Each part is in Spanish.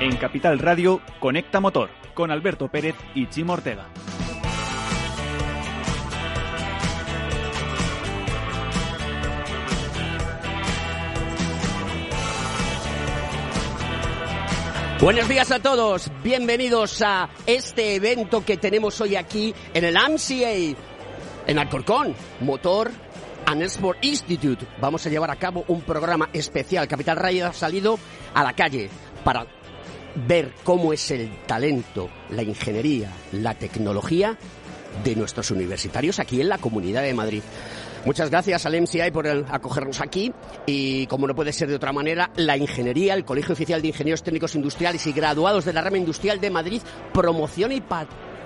En Capital Radio, Conecta Motor, con Alberto Pérez y Chimo Ortega. Buenos días a todos, bienvenidos a este evento que tenemos hoy aquí en el AMCA, en Alcorcón, Motor and Sport Institute. Vamos a llevar a cabo un programa especial. Capital Radio ha salido a la calle para ver cómo es el talento, la ingeniería, la tecnología de nuestros universitarios aquí en la Comunidad de Madrid. Muchas gracias al MCI por acogernos aquí y, como no puede ser de otra manera, la ingeniería, el Colegio Oficial de Ingenieros Técnicos Industriales y Graduados de la Rama Industrial de Madrid promociona y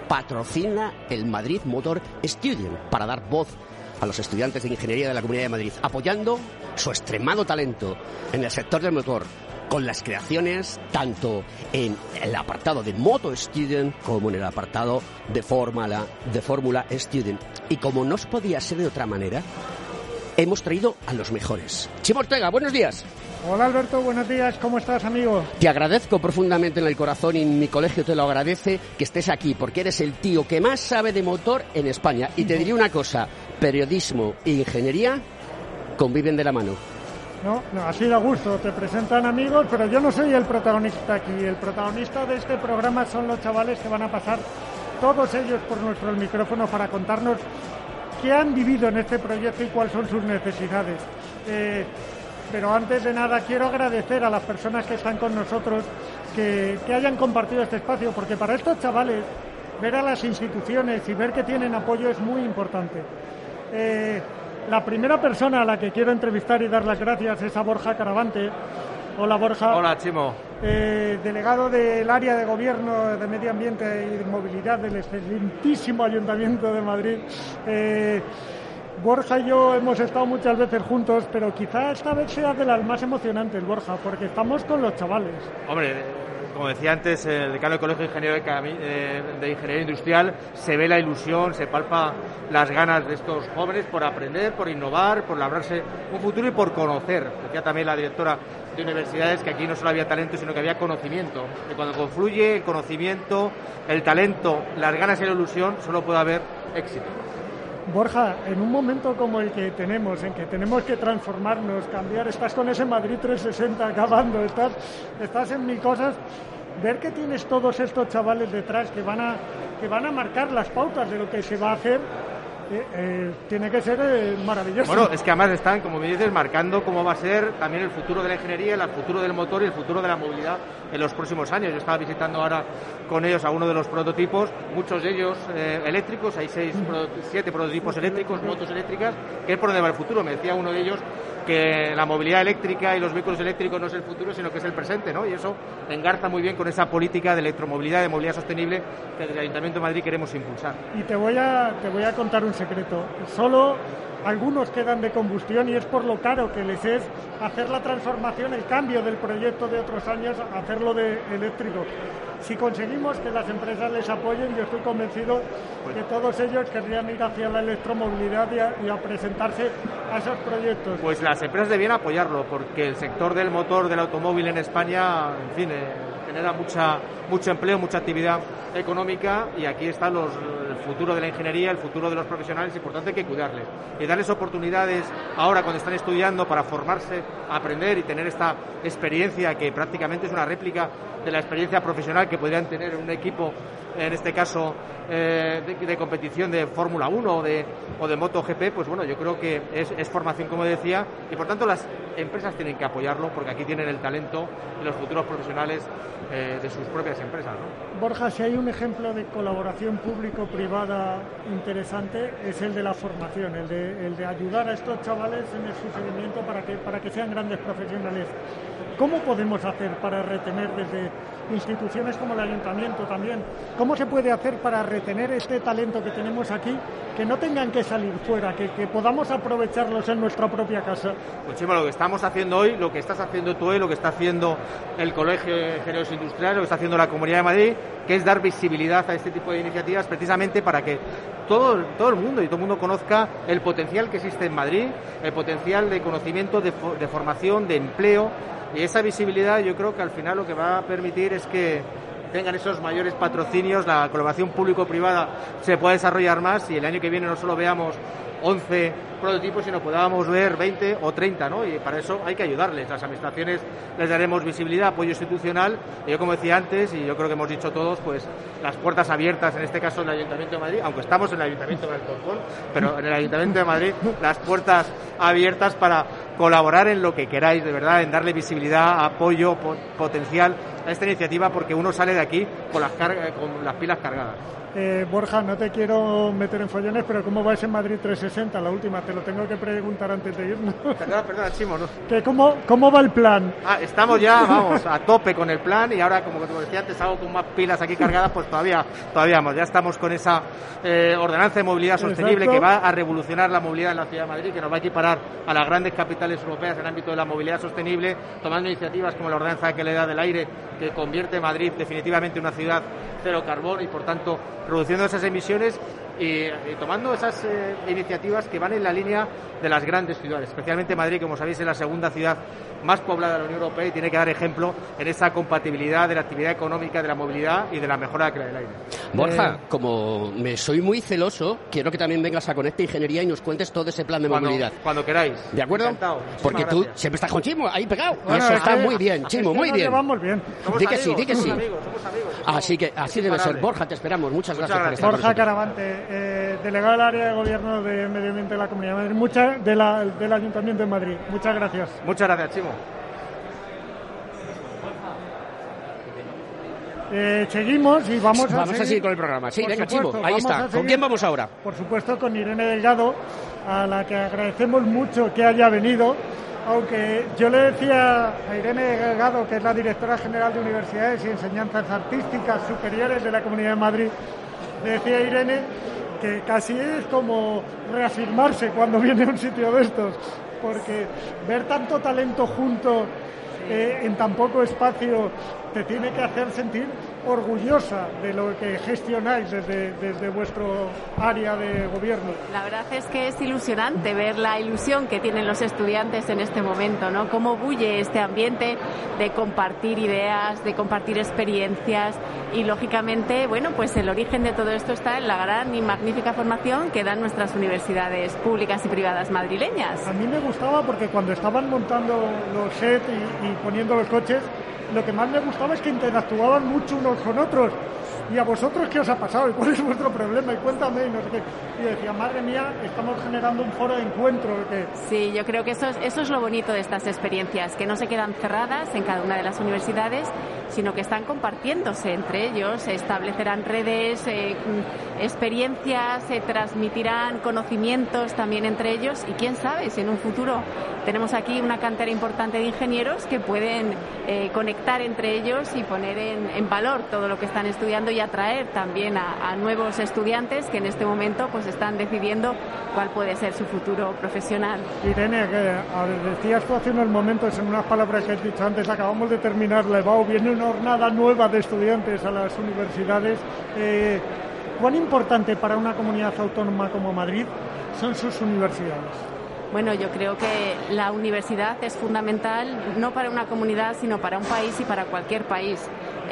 patrocina el Madrid Motor Student para dar voz a los estudiantes de ingeniería de la Comunidad de Madrid, apoyando su extremado talento en el sector del motor, con las creaciones tanto en el apartado de Moto Student como en el apartado de Fórmula de Fórmula Student. Y como no podía ser de otra manera, hemos traído a los mejores. Chimo Ortega, buenos días. Hola Alberto, buenos días, ¿cómo estás amigo? Te agradezco profundamente en el corazón y mi colegio te lo agradece que estés aquí porque eres el tío que más sabe de motor en España. Y te diría una cosa, periodismo e ingeniería conviven de la mano. No, no, así da gusto, te presentan amigos, pero yo no soy el protagonista aquí. El protagonista de este programa son los chavales que van a pasar todos ellos por nuestro micrófono para contarnos qué han vivido en este proyecto y cuáles son sus necesidades. Eh, pero antes de nada quiero agradecer a las personas que están con nosotros que, hayan compartido este espacio, porque para estos chavales ver a las instituciones y ver que tienen apoyo es muy importante. Eh, la primera persona a la que quiero entrevistar y dar las gracias es a Borja Caravante. Hola Borja. Hola Chimo. Eh, delegado del área de gobierno de medio ambiente y de movilidad del excelentísimo Ayuntamiento de Madrid. Eh, Borja y yo hemos estado muchas veces juntos, pero quizá esta vez sea de las más emocionantes, Borja, porque estamos con los chavales. Hombre, como decía antes, el decano del Colegio de Ingeniería eh, de Ingeniería Industrial, se ve la ilusión, se palpa las ganas de estos jóvenes por aprender, por innovar, por labrarse un futuro y por conocer. Decía también la directora de universidades que aquí no solo había talento, sino que había conocimiento. Que cuando confluye el conocimiento, el talento, las ganas y la ilusión, solo puede haber éxito. Borja, en un momento como el que tenemos, en que tenemos que transformarnos, cambiar, estás con ese Madrid 360 acabando, estás, estás en mi cosas, ver que tienes todos estos chavales detrás que van a, que van a marcar las pautas de lo que se va a hacer eh, eh, tiene que ser eh, maravilloso. Bueno, es que además están, como me dices, marcando cómo va a ser también el futuro de la ingeniería, el futuro del motor y el futuro de la movilidad en los próximos años. Yo estaba visitando ahora con ellos a uno de los prototipos, muchos de ellos eléctricos, hay seis, siete prototipos eléctricos, motos eléctricas, que es por donde va el futuro. Me decía uno de ellos que la movilidad eléctrica y los vehículos eléctricos no es el futuro, sino que es el presente, ¿no? Y eso engarza muy bien con esa política de electromovilidad, de movilidad sostenible que desde el Ayuntamiento de Madrid queremos impulsar. Y te voy a, te voy a contar un secreto. Solo algunos quedan de combustión y es por lo caro que les es hacer la transformación, el cambio del proyecto de otros años, hacerlo de eléctrico. Si conseguimos que las empresas les apoyen, yo estoy convencido que todos ellos querrían ir hacia la electromovilidad y a, presentarse a esos proyectos. Pues las empresas debían apoyarlo, porque el sector del motor del automóvil en España, en fin, eh, genera mucha, mucho empleo, mucha actividad económica y aquí está el futuro de la ingeniería, el futuro de los profesionales, es importante que cuidarles y darles oportunidades ahora cuando están estudiando para formarse, aprender y tener esta experiencia que prácticamente es una réplica de la experiencia profesional que podrían tener un equipo, en este caso eh, de, competición de Fórmula 1 o de, o de MotoGP, pues bueno, yo creo que es, formación, como decía, y por tanto las empresas tienen que apoyarlo porque aquí tienen el talento y los futuros profesionales eh, de sus propias empresas. Borja, si hay un ejemplo de colaboración público-privada interesante, es el de la formación, el de, el de ayudar a estos chavales en el seguimiento para que, para que sean grandes profesionales. ¿Cómo podemos hacer para retener desde instituciones como el ayuntamiento también? ¿Cómo se puede hacer para retener este talento que tenemos aquí, que no tengan que salir fuera, que, podamos aprovecharlos en nuestra propia casa? Pues sí, lo que estamos haciendo hoy, lo que estás haciendo tú hoy, lo que está haciendo el Colegio de Ingenieros Industriales, lo que está haciendo la Comunidad de Madrid, que es dar visibilidad a este tipo de iniciativas precisamente para que todo, todo el mundo y todo el mundo conozca el potencial que existe en Madrid, el potencial de conocimiento, de formación, de empleo, Y esa visibilidad yo creo que al final lo que va a permitir es que tengan esos mayores patrocinios, la colaboración público-privada se pueda desarrollar más y el año que viene no solo veamos 11 prototipos, sino podamos ver 20 o 30, ¿no? Y para eso hay que ayudarles. Las administraciones les daremos visibilidad, apoyo institucional. Y yo, como decía antes, y yo creo que hemos dicho todos, pues las puertas abiertas, en este caso en el Ayuntamiento de Madrid, aunque estamos en el Ayuntamiento de Alcorcón, pero en el Ayuntamiento de Madrid, las puertas abiertas para colaborar en lo que queráis, de verdad, en darle visibilidad, apoyo potencial a esta iniciativa, porque uno sale de aquí con las, con las pilas cargadas. Eh, Borja, no te quiero meter en follones, pero ¿cómo va ese Madrid 360? La última, te lo tengo que preguntar antes de irnos. Perdona, perdona, Chimo, ¿no? ¿Que cómo, ¿Cómo va el plan? Ah, estamos ya, vamos, a tope con el plan y ahora, como te decía antes, hago con más pilas aquí cargadas, pues todavía, todavía vamos, ya estamos con esa eh, ordenanza de movilidad sostenible que va a revolucionar la movilidad en la ciudad de Madrid, que nos va a equiparar a las grandes capitales europeas en el ámbito de la movilidad sostenible, tomando iniciativas como la ordenanza que le da del aire, que convierte Madrid definitivamente en una ciudad cero carbón y, por tanto, reduciendo esas emisiones y, tomando esas eh, iniciativas que van en la línea de las grandes ciudades, especialmente Madrid, como sabéis, es la segunda ciudad más poblada de la Unión Europea y tiene que dar ejemplo en esa compatibilidad de la actividad económica, de la movilidad y de la mejora de la calidad del aire. Borja, eh, como me soy muy celoso, quiero que también vengas a Conecta Ingeniería y nos cuentes todo ese plan de movilidad. Cuando queráis. ¿De acuerdo? Porque tú siempre estás con Chimo, ahí pegado. Eso está muy bien, Chimo, muy bien. Vamos bien. Di que sí, di que sí. Así que así debe ser. Borja, te esperamos. Muchas, gracias, por estar Borja Caravante, eh, delegado del área de gobierno de Medio Ambiente de la Comunidad de Madrid. Muchas, de la, del Ayuntamiento de Madrid. Muchas gracias. Muchas gracias, Chimo. Eh, seguimos y vamos, a, seguir. a seguir con el programa. Sí, venga, Chivo, ahí está. ¿Con quién vamos ahora? Por supuesto, con Irene Delgado, a la que agradecemos mucho que haya venido. Aunque yo le decía a Irene Delgado, que es la directora general de Universidades y Enseñanzas Artísticas Superiores de la Comunidad de Madrid, le decía a Irene que casi es como reafirmarse cuando viene a un sitio de estos, porque ver tanto talento junto eh, en tan poco espacio te tiene que hacer sentir orgullosa de lo que gestionáis desde, desde vuestro área de gobierno. La verdad es que es ilusionante ver la ilusión que tienen los estudiantes en este momento, ¿no? Cómo bulle este ambiente de compartir ideas, de compartir experiencias y lógicamente, bueno, pues el origen de todo esto está en la gran y magnífica formación que dan nuestras universidades públicas y privadas madrileñas. A mí me gustaba porque cuando estaban montando los sets y poniendo los coches, lo que más me gustaba es que interactuaban mucho unos con otros. ¿Y a vosotros qué os ha pasado? ¿Y cuál es vuestro problema? Y cuéntame. Y, no sé qué. y decía, madre mía, estamos generando un foro de encuentro. Sí, yo creo que eso es, eso es lo bonito de estas experiencias, que no se quedan cerradas en cada una de las universidades, sino que están compartiéndose entre ellos, se establecerán redes, eh, experiencias, se transmitirán conocimientos también entre ellos y quién sabe si en un futuro tenemos aquí una cantera importante de ingenieros que pueden eh, conectar entre ellos y poner en, valor todo lo que están estudiando atraer también a, nuevos estudiantes que en este momento pues están decidiendo cuál puede ser su futuro profesional. Irene, que, decías tú hace unos momentos en unas palabras que has dicho antes, acabamos de terminar la EBAU, viene una jornada nueva de estudiantes a las universidades. Eh, ¿Cuán importante para una comunidad autónoma como Madrid son sus universidades? Bueno, yo creo que la universidad es fundamental no para una comunidad, sino para un país y para cualquier país.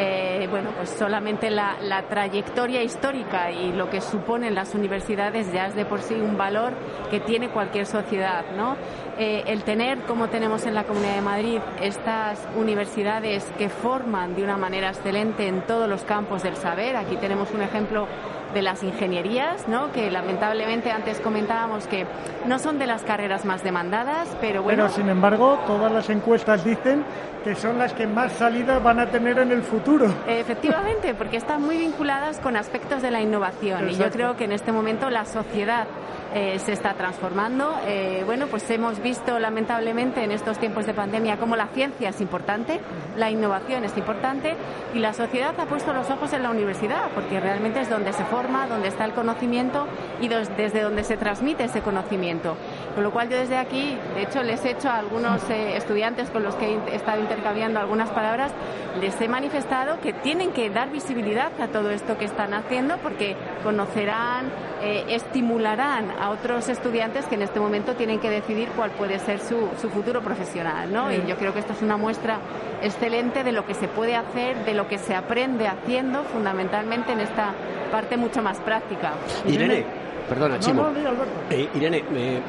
Eh, bueno, pues solamente la, trayectoria histórica y lo que suponen las universidades ya es de por sí un valor que tiene cualquier sociedad, ¿no? Eh, el tener, como tenemos en la Comunidad de Madrid, estas universidades que forman de una manera excelente en todos los campos del saber. Aquí tenemos un ejemplo de las ingenierías, ¿no? que lamentablemente antes comentábamos que no son de las carreras más demandadas, pero bueno. Pero sin embargo, todas las encuestas dicen que son las que más salidas van a tener en el futuro. Efectivamente, porque están muy vinculadas con aspectos de la innovación y yo creo que en este momento la sociedad eh, se está transformando. Eh, bueno, pues hemos visto lamentablemente en estos tiempos de pandemia cómo la ciencia es importante, la innovación es importante y la sociedad ha puesto los ojos en la universidad porque realmente es donde se forma, donde está el conocimiento y desde donde se transmite ese conocimiento. Con lo cual yo desde aquí, de hecho les he hecho a algunos eh, estudiantes con los que he estado intercambiando algunas palabras, les he manifestado que tienen que dar visibilidad a todo esto que están haciendo porque conocerán, eh, estimularán a otros estudiantes que en este momento tienen que decidir cuál puede ser su, su futuro profesional. ¿no? Y yo creo que esto es una muestra excelente de lo que se puede hacer, de lo que se aprende haciendo fundamentalmente en esta parte mucho más práctica. Irene, perdona, Chimo. No, no, Alberto. Eh, Irene, eh,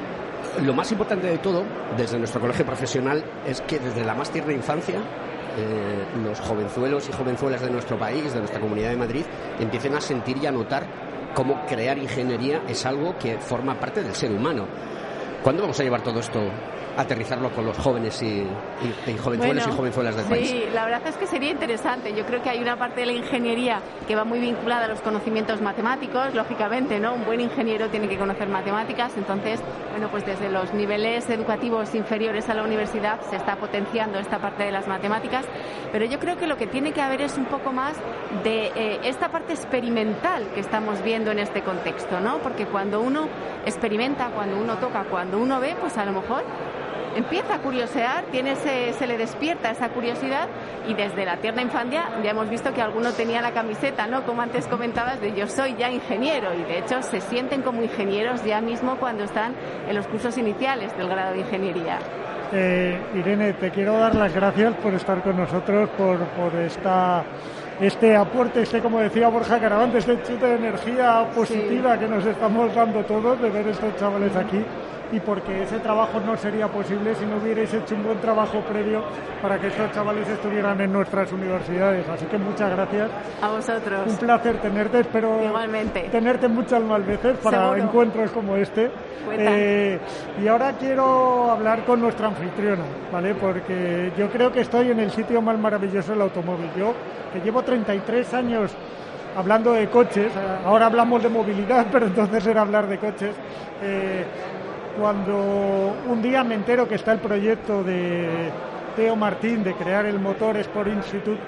lo más importante de todo, desde nuestro colegio profesional, es que desde la más tierna infancia eh, los jovenzuelos y jovenzuelas de nuestro país, de nuestra comunidad de Madrid, empiecen a sentir y a notar cómo crear ingeniería es algo que forma parte del ser humano. ¿Cuándo vamos a llevar todo esto aterrizarlo con los jóvenes y, y, y jovenzuelos y jovenzuelas del sí, país. Sí, la verdad es que sería interesante. Yo creo que hay una parte de la ingeniería que va muy vinculada a los conocimientos matemáticos, lógicamente, ¿no? Un buen ingeniero tiene que conocer matemáticas, entonces, bueno, pues desde los niveles educativos inferiores a la universidad se está potenciando esta parte de las matemáticas, pero yo creo que lo que tiene que haber es un poco más de eh, esta parte experimental que estamos viendo en este contexto, ¿no? Porque cuando uno experimenta, cuando uno toca, cuando uno ve, pues a lo mejor empieza a curiosear, tiene ese, se le despierta esa curiosidad y desde la tierna infancia ya hemos visto que alguno tenía la camiseta, ¿no? Como antes comentabas, de yo soy ya ingeniero y de hecho se sienten como ingenieros ya mismo cuando están en los cursos iniciales del grado de ingeniería. Eh, Irene, te quiero dar las gracias por estar con nosotros, por, por esta este aporte, este, como decía Borja Caravante, este chute de energía positiva sí. que nos estamos dando todos de ver estos chavales aquí y porque ese trabajo no sería posible si no hubierais hecho un buen trabajo previo para que estos chavales estuvieran en nuestras universidades. Así que muchas gracias. A vosotros. Un placer tenerte, espero Igualmente. tenerte muchas más veces para Seguro. encuentros como este. Eh, y ahora quiero hablar con nuestra anfitriona, ¿vale? Porque yo creo que estoy en el sitio más maravilloso del automóvil. Yo, que llevo 33 años hablando de coches, ahora hablamos de movilidad, pero entonces era hablar de coches. Eh, cuando un día me entero que está el proyecto de Teo Martín de crear el motor Sport Institute,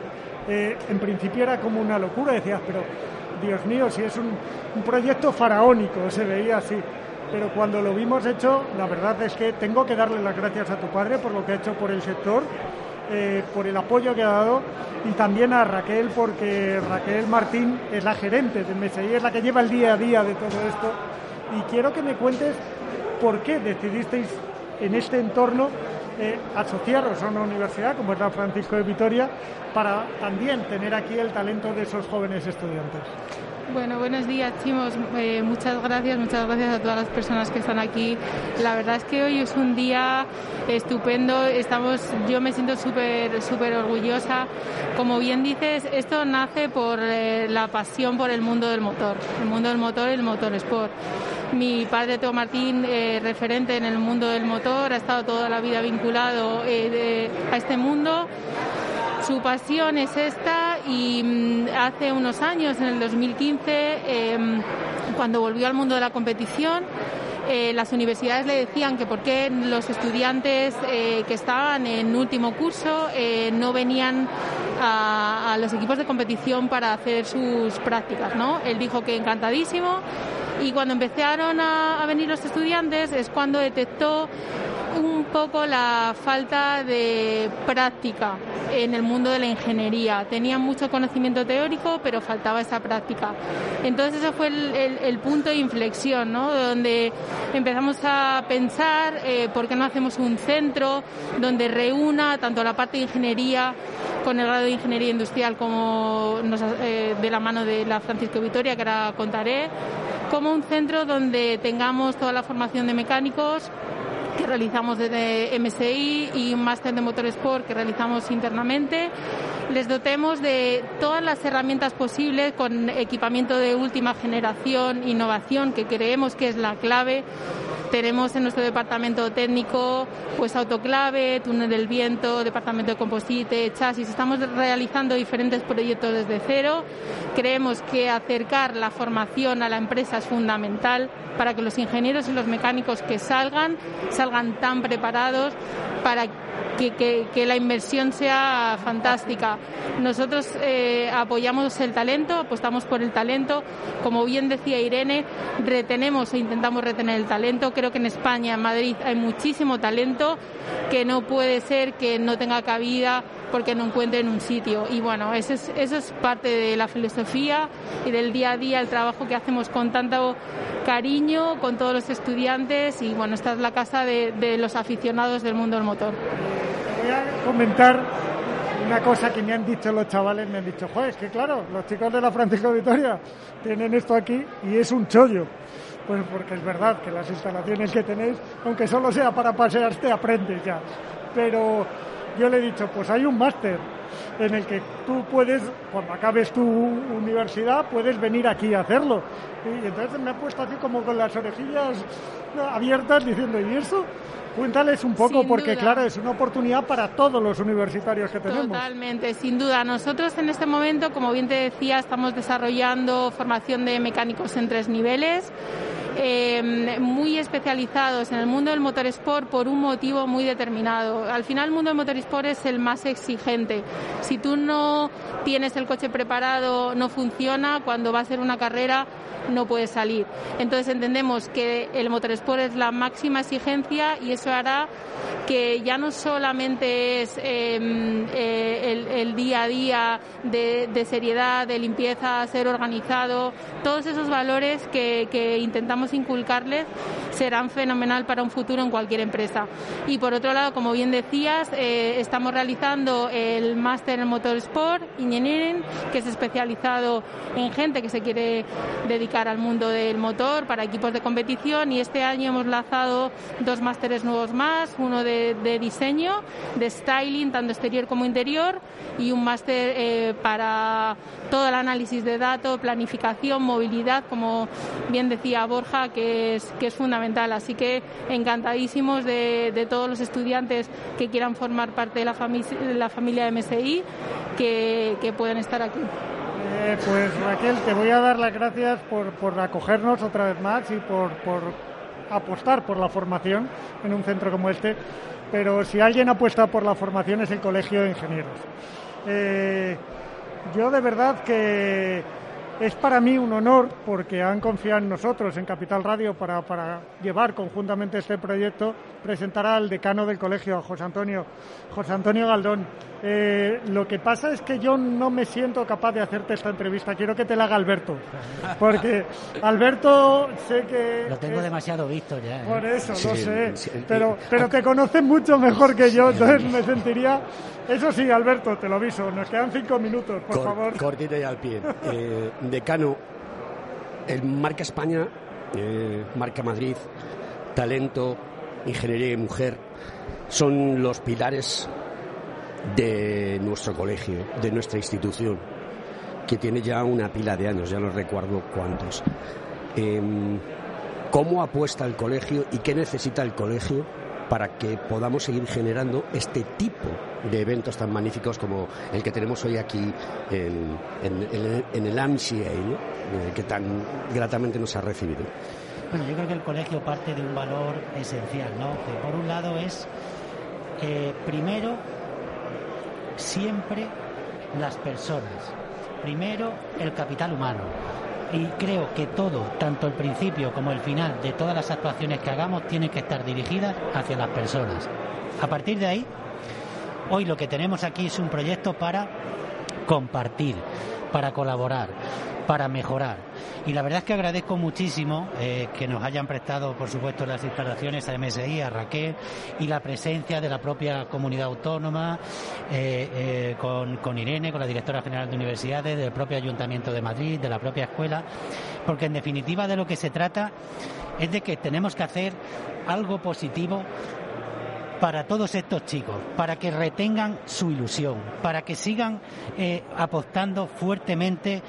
eh, en principio era como una locura, decías, pero Dios mío, si es un, proyecto faraónico, se veía así. Pero cuando lo vimos hecho, la verdad es que tengo que darle las gracias a tu padre por lo que ha hecho por el sector, eh, por el apoyo que ha dado y también a Raquel, porque Raquel Martín es la gerente de MSI, es la que lleva el día a día de todo esto. Y quiero que me cuentes por qué decidisteis en este entorno eh, asociaros a una universidad como es la Francisco de Vitoria para también tener aquí el talento de esos jóvenes estudiantes. Bueno, buenos días, Chimos. Eh, muchas gracias, muchas gracias a todas las personas que están aquí. La verdad es que hoy es un día estupendo. Estamos, yo me siento súper, súper orgullosa. Como bien dices, esto nace por eh, la pasión por el mundo del motor, el mundo del motor y el motor sport. Mi padre, Teo Martín, eh, referente en el mundo del motor, ha estado toda la vida vinculado eh, a este mundo. Su pasión es esta y mmm, hace unos años, en el 2015, eh, cuando volvió al mundo de la competición, eh, las universidades le decían que por qué los estudiantes eh, que estaban en último curso eh, no venían a, los equipos de competición para hacer sus prácticas, ¿no? Él dijo que encantadísimo y cuando empezaron a, a venir los estudiantes es cuando detectó poco la falta de práctica en el mundo de la ingeniería. Tenían mucho conocimiento teórico, pero faltaba esa práctica. Entonces ese fue el, el, el punto de inflexión, ¿no? Donde empezamos a pensar eh, por qué no hacemos un centro donde reúna tanto la parte de ingeniería con el grado de ingeniería industrial como nos, eh, de la mano de la Francisco Vitoria, que ahora contaré, como un centro donde tengamos toda la formación de mecánicos realizamos desde MSI y un máster de motorsport que realizamos internamente. Les dotemos de todas las herramientas posibles con equipamiento de última generación, innovación, que creemos que es la clave. Tenemos en nuestro departamento técnico pues autoclave, túnel del viento, departamento de composite, chasis. Estamos realizando diferentes proyectos desde cero. Creemos que acercar la formación a la empresa es fundamental para que los ingenieros y los mecánicos que salgan salgan tan preparados para que, la inversión sea fantástica. Nosotros eh, apoyamos el talento, apostamos por el talento. Como bien decía Irene, retenemos e intentamos retener el talento. Creo que en España, en Madrid, hay muchísimo talento que no puede ser que no tenga cabida porque no encuentren un sitio. Y bueno, eso es, eso es parte de la filosofía y del día a día, el trabajo que hacemos con tanto cariño, con todos los estudiantes y bueno, esta es la casa de, de los aficionados del mundo del motor voy a comentar una cosa que me han dicho los chavales, me han dicho, joder, es que claro, los chicos de la Francisco Vitoria tienen esto aquí y es un chollo. Pues porque es verdad que las instalaciones que tenéis, aunque solo sea para pasearte, aprendes ya. Pero yo le he dicho, pues hay un máster en el que tú puedes, cuando acabes tu universidad, puedes venir aquí a hacerlo. Y entonces me ha puesto así como con las orejillas abiertas diciendo, ¿y eso? Cuéntales un poco, porque claro, es una oportunidad para todos los universitarios que tenemos. Totalmente, sin duda. Nosotros en este momento, como bien te decía, estamos desarrollando formación de mecánicos en tres niveles. Eh, muy especializados en el mundo del motorsport por un motivo muy determinado. Al final el mundo del motorsport es el más exigente. Si tú no tienes el coche preparado, no funciona, cuando va a ser una carrera no puede salir. Entonces entendemos que el motorsport es la máxima exigencia y eso hará que ya no solamente es em, eh, el, día a día de, seriedad, de limpieza, ser organizado, todos esos valores que, intentamos inculcarles serán fenomenal para un futuro en cualquier empresa. Y por otro lado, como bien decías, eh, estamos realizando el máster en Motorsport Engineering, que es especializado en gente que se quiere dedicar al mundo del motor para equipos de competición y este año hemos lanzado dos másteres nuevos más, uno de, diseño, de styling, tanto exterior como interior, y un máster eh, para todo el análisis de datos, planificación, movilidad, como bien decía Borja, que es, que es fundamental. Así que encantadísimos de, todos los estudiantes que quieran formar parte de la, la familia de MSI que, que pueden estar aquí. Eh, pues Raquel, te voy a dar las gracias por, por acogernos otra vez más y por, por, apostar por la formación en un centro como este. Pero si alguien apuesta por la formación es el Colegio de Ingenieros. Eh, yo de verdad que es para mí un honor porque han confiado en nosotros, en Capital Radio, para, para llevar conjuntamente este proyecto, presentar al decano del colegio, José Antonio, José Antonio Galdón. Eh, lo que pasa es que yo no me siento capaz de hacerte esta entrevista. Quiero que te la haga Alberto. Porque Alberto sé que. Lo tengo demasiado visto ya. ¿eh? Por eso, lo sé. Pero, pero te conoce mucho mejor que yo, entonces me sentiría. Eso sí, Alberto, te lo aviso. Nos quedan cinco minutos, por favor. Cortita y al pie. Eh, decano, el marca España, marca Madrid, talento, ingeniería y mujer son los pilares de nuestro colegio, de nuestra institución, que tiene ya una pila de años, ya no recuerdo cuántos. Em, ¿Cómo apuesta el colegio y qué necesita el colegio para que podamos seguir generando este tipo de eventos tan magníficos como el que tenemos hoy aquí en, el AMCA, eh, que tan gratamente nos ha recibido? Bueno, yo creo que el colegio parte de un valor esencial, ¿no? Que por un lado es, eh, primero, siempre las personas. Primero, el capital humano. Y creo que todo, tanto el principio como el final de todas las actuaciones que hagamos, tienen que estar dirigidas hacia las personas. A partir de ahí, hoy lo que tenemos aquí es un proyecto para compartir, para colaborar, para mejorar. Y la verdad es que agradezco muchísimo eh, que nos hayan prestado, por supuesto, las instalaciones a MSI, a Raquel, y la presencia de la propia comunidad autónoma, eh, eh, con, con Irene, con la directora general de universidades, del propio Ayuntamiento de Madrid, de la propia escuela, porque en definitiva de lo que se trata es de que tenemos que hacer algo positivo para todos estos chicos, para que retengan su ilusión, para que sigan apostando fuertemente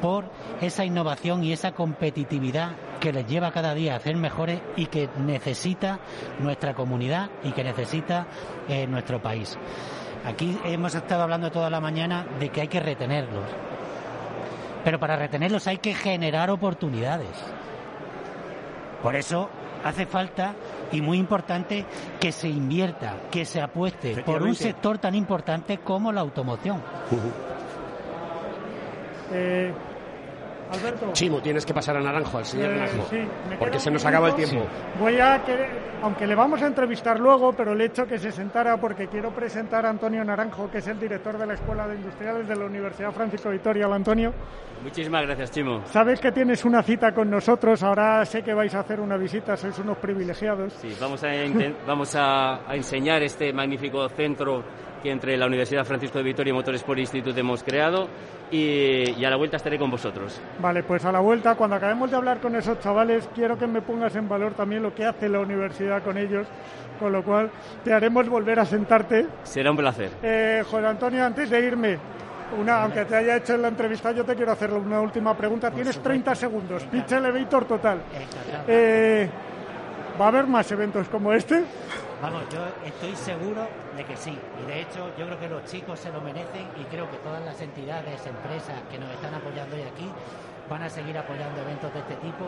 por esa innovación y esa competitividad que les lleva cada día a ser mejores y que necesita nuestra comunidad y que necesita eh, nuestro país. Aquí hemos estado hablando toda la mañana de que hay que retenerlos, pero para retenerlos hay que generar oportunidades. Por eso hace falta y muy importante que se invierta, que se apueste por un sector tan importante como la automoción. Eh, Alberto. Chimo, tienes que pasar a Naranjo, al señor Eh, Naranjo. sí, porque se nos acaba el tiempo. Voy a que, aunque le vamos a entrevistar luego, pero le he hecho que se sentara porque quiero presentar a Antonio Naranjo, que es el director de la Escuela de Industriales de la Universidad Francisco Vitoria. Hola, Antonio. Muchísimas gracias, Chimo. Sabes que tienes una cita con nosotros, ahora sé que vais a hacer una visita, sois unos privilegiados. Sí, vamos a, vamos a, a enseñar este magnífico centro que entre la Universidad Francisco de Vitoria y Motorsport Institute hemos creado y, y a la vuelta estaré con vosotros. Vale, pues a la vuelta, cuando acabemos de hablar con esos chavales, quiero que me pongas en valor también lo que hace la universidad con ellos, con lo cual te haremos volver a sentarte. Será un placer. Eh, José Antonio, antes de irme, una, aunque te haya hecho en la entrevista, yo te quiero hacer una última pregunta. Tienes 30 segundos, pitch elevator total. Eh, ¿Va a haber más eventos como este? Vamos, yo estoy seguro de que sí. Y de hecho, yo creo que los chicos se lo merecen y creo que todas las entidades, empresas que nos están apoyando hoy aquí van a seguir apoyando eventos de este tipo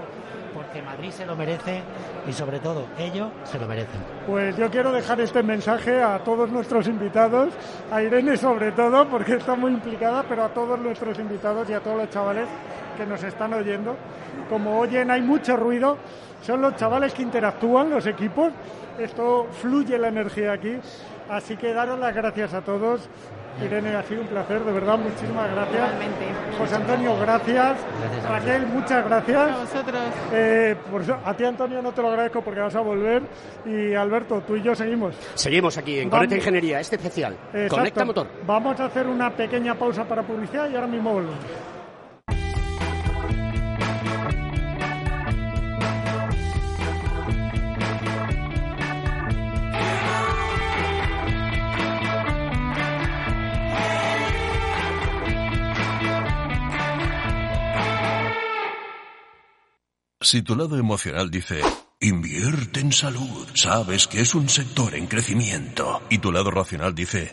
porque Madrid se lo merece y sobre todo ellos se lo merecen. Pues yo quiero dejar este mensaje a todos nuestros invitados, a Irene sobre todo, porque está muy implicada, pero a todos nuestros invitados y a todos los chavales que nos están oyendo. Como oyen, hay mucho ruido, son los chavales que interactúan, los equipos, esto fluye la energía aquí, así que daros las gracias a todos. Irene, ha sido un placer, de verdad, muchísimas gracias. Igualmente. José Antonio, gracias. Gracias a Raquel, muchas gracias. A vosotros. Eh, por eso- a ti, Antonio, no te lo agradezco porque vas a volver. Y Alberto, tú y yo seguimos. Seguimos aquí en. Conecta Ingeniería, este especial. Exacto. Conecta Motor. Vamos a hacer una pequeña pausa para publicidad y ahora mismo volvemos. Si tu lado emocional dice, invierte en salud, sabes que es un sector en crecimiento, y tu lado racional dice,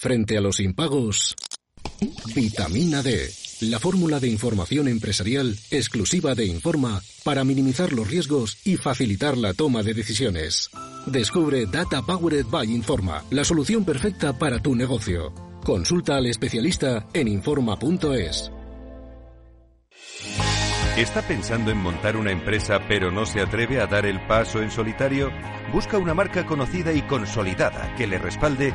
Frente a los impagos, vitamina D, la fórmula de información empresarial exclusiva de Informa para minimizar los riesgos y facilitar la toma de decisiones. Descubre Data Powered by Informa, la solución perfecta para tu negocio. Consulta al especialista en informa.es. ¿Está pensando en montar una empresa pero no se atreve a dar el paso en solitario? Busca una marca conocida y consolidada que le respalde.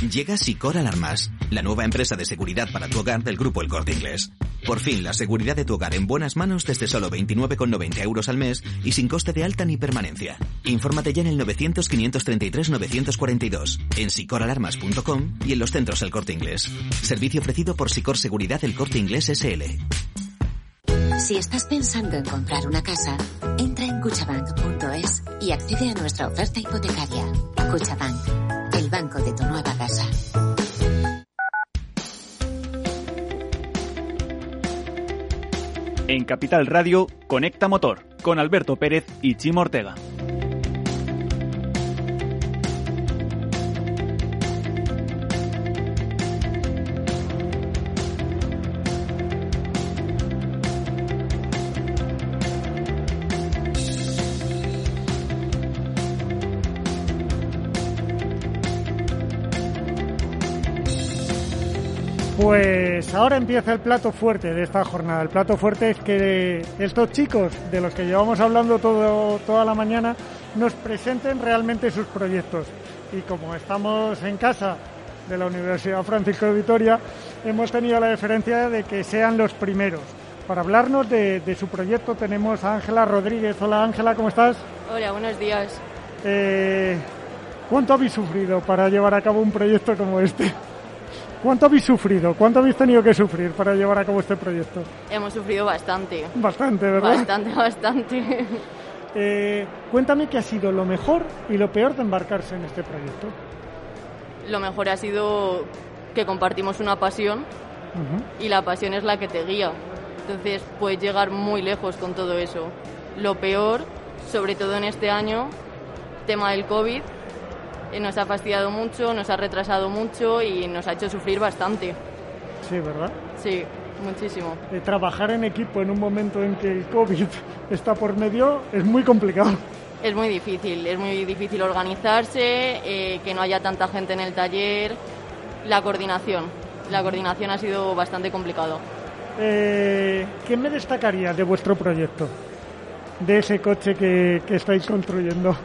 Llega Sicor Alarmas, la nueva empresa de seguridad para tu hogar del grupo El Corte Inglés. Por fin, la seguridad de tu hogar en buenas manos desde solo 29,90 euros al mes y sin coste de alta ni permanencia. Infórmate ya en el 900-533-942, en sicoralarmas.com y en los centros El Corte Inglés. Servicio ofrecido por Sicor Seguridad El Corte Inglés SL. Si estás pensando en comprar una casa, entra en cuchabank.es y accede a nuestra oferta hipotecaria. Cuchabank, banco de tu nueva casa. En Capital Radio, Conecta Motor, con Alberto Pérez y Chimo Ortega. Pues ahora empieza el plato fuerte de esta jornada. El plato fuerte es que estos chicos de los que llevamos hablando todo, toda la mañana nos presenten realmente sus proyectos. y como estamos en casa de la Universidad Francisco de Vitoria, hemos tenido la diferencia de que sean los primeros. Para hablarnos de, de su proyecto tenemos a Ángela Rodríguez. Hola Ángela, ¿cómo estás? Hola, buenos días. Eh, ¿Cuánto habéis sufrido para llevar a cabo un proyecto como este? ¿Cuánto habéis sufrido? ¿Cuánto habéis tenido que sufrir para llevar a cabo este proyecto? Hemos sufrido bastante. Bastante, ¿verdad? Bastante, bastante. Eh, cuéntame qué ha sido lo mejor y lo peor de embarcarse en este proyecto. Lo mejor ha sido que compartimos una pasión Ujú. y la pasión es la que te guía. Entonces puedes llegar muy lejos con todo eso. Lo peor, sobre todo en este año, tema del COVID, nos ha fastidiado mucho, nos ha retrasado mucho y nos ha hecho sufrir bastante. Sí, ¿verdad? Sí, muchísimo. Eh, trabajar en equipo en un momento en que el COVID está por medio es muy complicado. Es muy difícil, es muy difícil organizarse, eh, que no haya tanta gente en el taller, la coordinación. La coordinación ha sido bastante complicado. Eh, ¿Qué me destacaría de vuestro proyecto? De ese coche que, que estáis construyendo.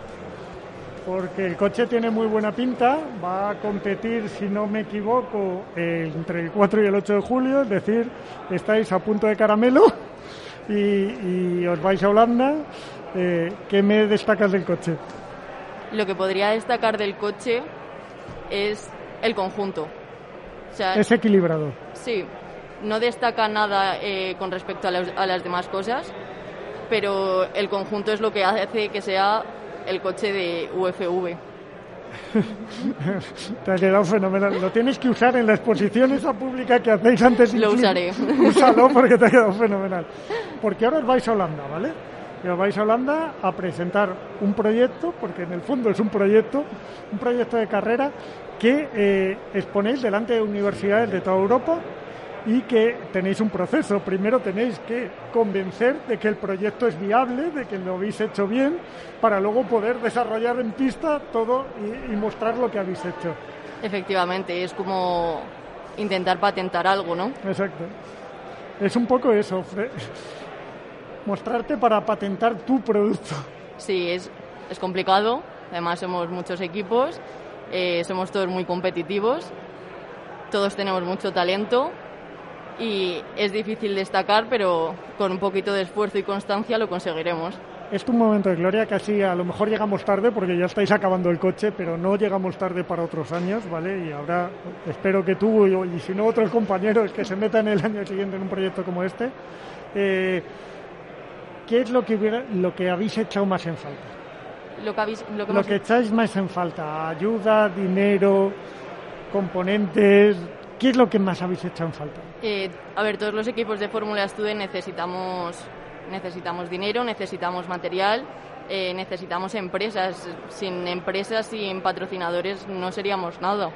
Porque el coche tiene muy buena pinta, va a competir, si no me equivoco, entre el 4 y el 8 de julio, es decir, estáis a punto de caramelo y, y os vais a Holanda. Eh, ¿Qué me destacas del coche? Lo que podría destacar del coche es el conjunto. O sea, Es equilibrado. sí, no destaca nada eh, con respecto a, las- a las demás cosas, pero el conjunto es lo que hace que sea el coche de UFV. Te ha quedado fenomenal. Lo tienes que usar en la exposición esa pública que hacéis antes. Lo usaré. Úsalo porque te ha quedado fenomenal. Porque ahora os vais a Holanda, ¿vale? Y os vais a Holanda a presentar un proyecto, porque en el fondo es un proyecto, un proyecto de carrera que eh, exponéis delante de universidades de toda Europa y que tenéis un proceso. Primero tenéis que convencer de que el proyecto es viable, de que lo habéis hecho bien, para luego poder desarrollar en pista todo y, y mostrar lo que habéis hecho. Efectivamente, es como intentar patentar algo, ¿no? Exacto. Es un poco eso, Fre- mostrarte para patentar tu producto. Sí, es, es complicado. Además, somos muchos equipos, eh, somos todos muy competitivos, todos tenemos mucho talento y es difícil destacar, pero con un poquito de esfuerzo y constancia lo conseguiremos. Es un momento de gloria, casi a lo mejor llegamos tarde porque ya estáis acabando el coche, pero no llegamos tarde para otros años, ¿vale? Y ahora espero que tú y, y si no otros compañeros que se metan el año siguiente en un proyecto como este, eh, ¿qué es lo que, hubiera, lo que habéis echado más en falta? Lo que, habéis- lo que Lo que echáis más en falta, ayuda, dinero, componentes, ¿qué es lo que más habéis echado en falta? Eh, a ver, todos los equipos de Fórmula Student necesitamos, necesitamos dinero, necesitamos material, eh, necesitamos empresas. Sin empresas, sin patrocinadores no seríamos nada.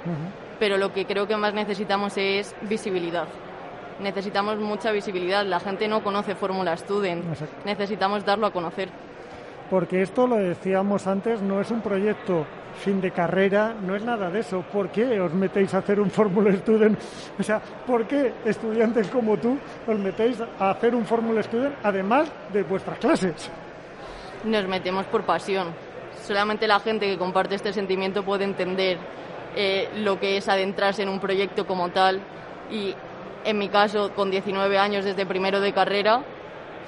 Pero lo que creo que más necesitamos es visibilidad. Necesitamos mucha visibilidad. La gente no conoce Fórmula Student. Exacto. Necesitamos darlo a conocer. Porque esto, lo decíamos antes, no es un proyecto fin de carrera, no es nada de eso. ¿Por qué os metéis a hacer un Fórmula Student? O sea, ¿por qué estudiantes como tú os metéis a hacer un Fórmula Student además de vuestras clases? Nos metemos por pasión. Solamente la gente que comparte este sentimiento puede entender eh, lo que es adentrarse en un proyecto como tal y, en mi caso, con 19 años desde primero de carrera,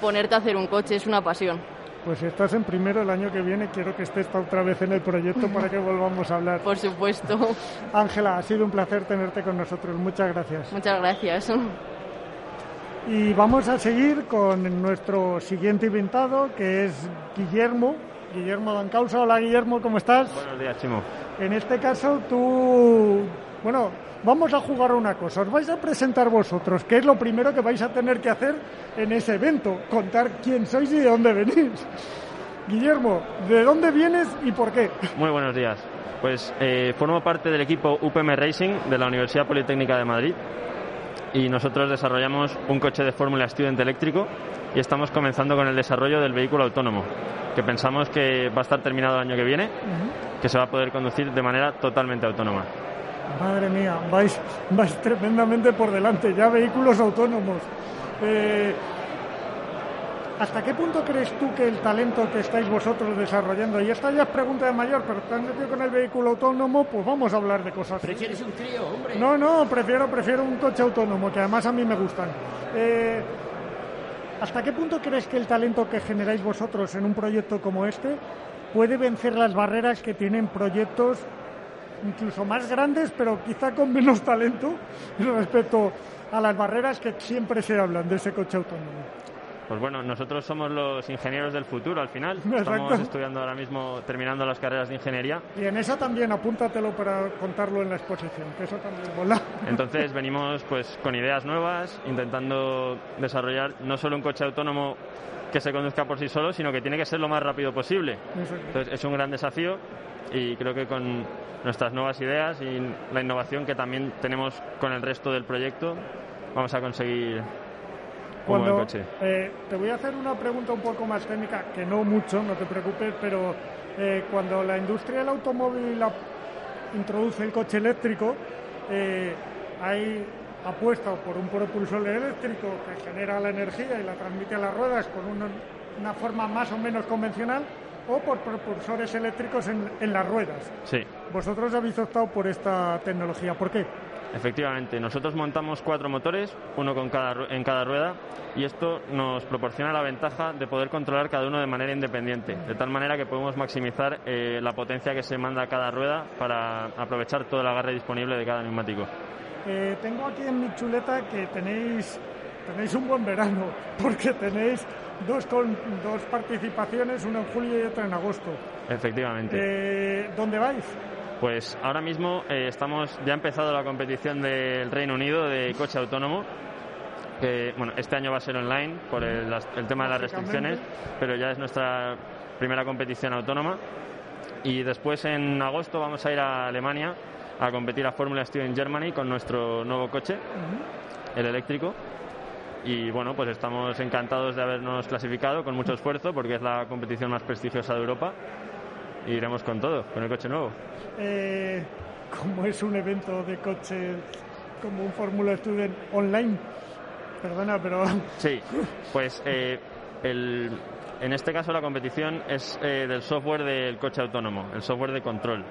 ponerte a hacer un coche es una pasión. Pues si estás en primero el año que viene, quiero que estés otra vez en el proyecto para que volvamos a hablar. Por supuesto. Ángela, ha sido un placer tenerte con nosotros. Muchas gracias. Muchas gracias. Y vamos a seguir con nuestro siguiente invitado, que es Guillermo. Guillermo Dancausa. Hola, Guillermo, ¿cómo estás? Buenos días, Chimo. En este caso, tú. Bueno, vamos a jugar una cosa. Os vais a presentar vosotros, que es lo primero que vais a tener que hacer en ese evento: contar quién sois y de dónde venís. Guillermo, ¿de dónde vienes y por qué? Muy buenos días. Pues eh, formo parte del equipo UPM Racing de la Universidad Politécnica de Madrid y nosotros desarrollamos un coche de Fórmula Student eléctrico y estamos comenzando con el desarrollo del vehículo autónomo, que pensamos que va a estar terminado el año que viene, que se va a poder conducir de manera totalmente autónoma. Madre mía, vais, vais tremendamente por delante, ya vehículos autónomos. Eh, ¿Hasta qué punto crees tú que el talento que estáis vosotros desarrollando, y esta ya es pregunta de mayor, pero te has metido con el vehículo autónomo, pues vamos a hablar de cosas. ¿Prefieres un trío, hombre? No, no, prefiero, prefiero un coche autónomo, que además a mí me gustan. Eh, ¿Hasta qué punto crees que el talento que generáis vosotros en un proyecto como este puede vencer las barreras que tienen proyectos incluso más grandes, pero quizá con menos talento respecto a las barreras que siempre se hablan de ese coche autónomo? Pues bueno, nosotros somos los ingenieros del futuro al final. Exacto. Estamos estudiando ahora mismo, terminando las carreras de ingeniería. Y en eso también apúntatelo para contarlo en la exposición, que eso también mola. Entonces venimos pues con ideas nuevas, intentando desarrollar no solo un coche autónomo que se conduzca por sí solo, sino que tiene que ser lo más rápido posible. Exacto. Entonces es un gran desafío y creo que con nuestras nuevas ideas y la innovación que también tenemos con el resto del proyecto vamos a conseguir un buen Cuando, coche. eh, te voy a hacer una pregunta un poco más técnica, que no mucho, no te preocupes, pero eh, cuando la industria del automóvil introduce el coche eléctrico, eh, hay apuesta por un propulsor eléctrico que genera la energía y la transmite a las ruedas con una, una forma más o menos convencional o por propulsores eléctricos en, en las ruedas. Sí. Vosotros habéis optado por esta tecnología. ¿Por qué? Efectivamente, nosotros montamos cuatro motores, uno con cada, en cada rueda, y esto nos proporciona la ventaja de poder controlar cada uno de manera independiente, de tal manera que podemos maximizar eh, la potencia que se manda a cada rueda para aprovechar todo el agarre disponible de cada neumático. Eh, tengo aquí en mi chuleta que tenéis, tenéis un buen verano, porque tenéis dos, con, dos participaciones, una en julio y otra en agosto. Efectivamente. Eh, ¿Dónde vais? Pues ahora mismo eh, estamos ya ha empezado la competición del Reino Unido de coche autónomo. Que, bueno, este año va a ser online por el, el tema de las restricciones, pero ya es nuestra primera competición autónoma. Y después en agosto vamos a ir a Alemania a competir a Fórmula Student Germany con nuestro nuevo coche, el eléctrico. Y bueno, pues estamos encantados de habernos clasificado con mucho esfuerzo porque es la competición más prestigiosa de Europa. Y iremos con todo, con el coche nuevo. Eh, como es un evento de coches como un Fórmula Student online. Perdona, pero Sí, pues eh, el- en este caso la competición es eh, del software del coche autónomo, el software de control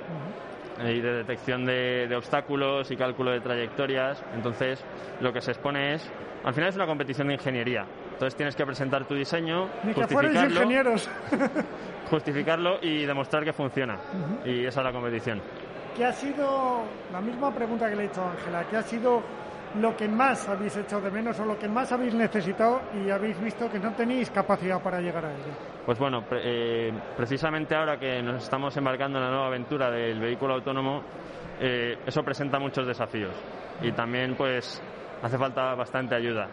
y de detección de, de obstáculos y cálculo de trayectorias. Entonces, lo que se expone es, al final es una competición de ingeniería. Entonces tienes que presentar tu diseño, ni que justificarlo, ingenieros. justificarlo y demostrar que funciona. Y esa es la competición. ¿Qué ha sido, la misma pregunta que le he hecho a Ángela, qué ha sido lo que más habéis echado de menos o lo que más habéis necesitado y habéis visto que no tenéis capacidad para llegar a ello? Pues bueno, eh, precisamente ahora que nos estamos embarcando en la nueva aventura del vehículo autónomo, eh, eso presenta muchos desafíos y también pues hace falta bastante ayuda,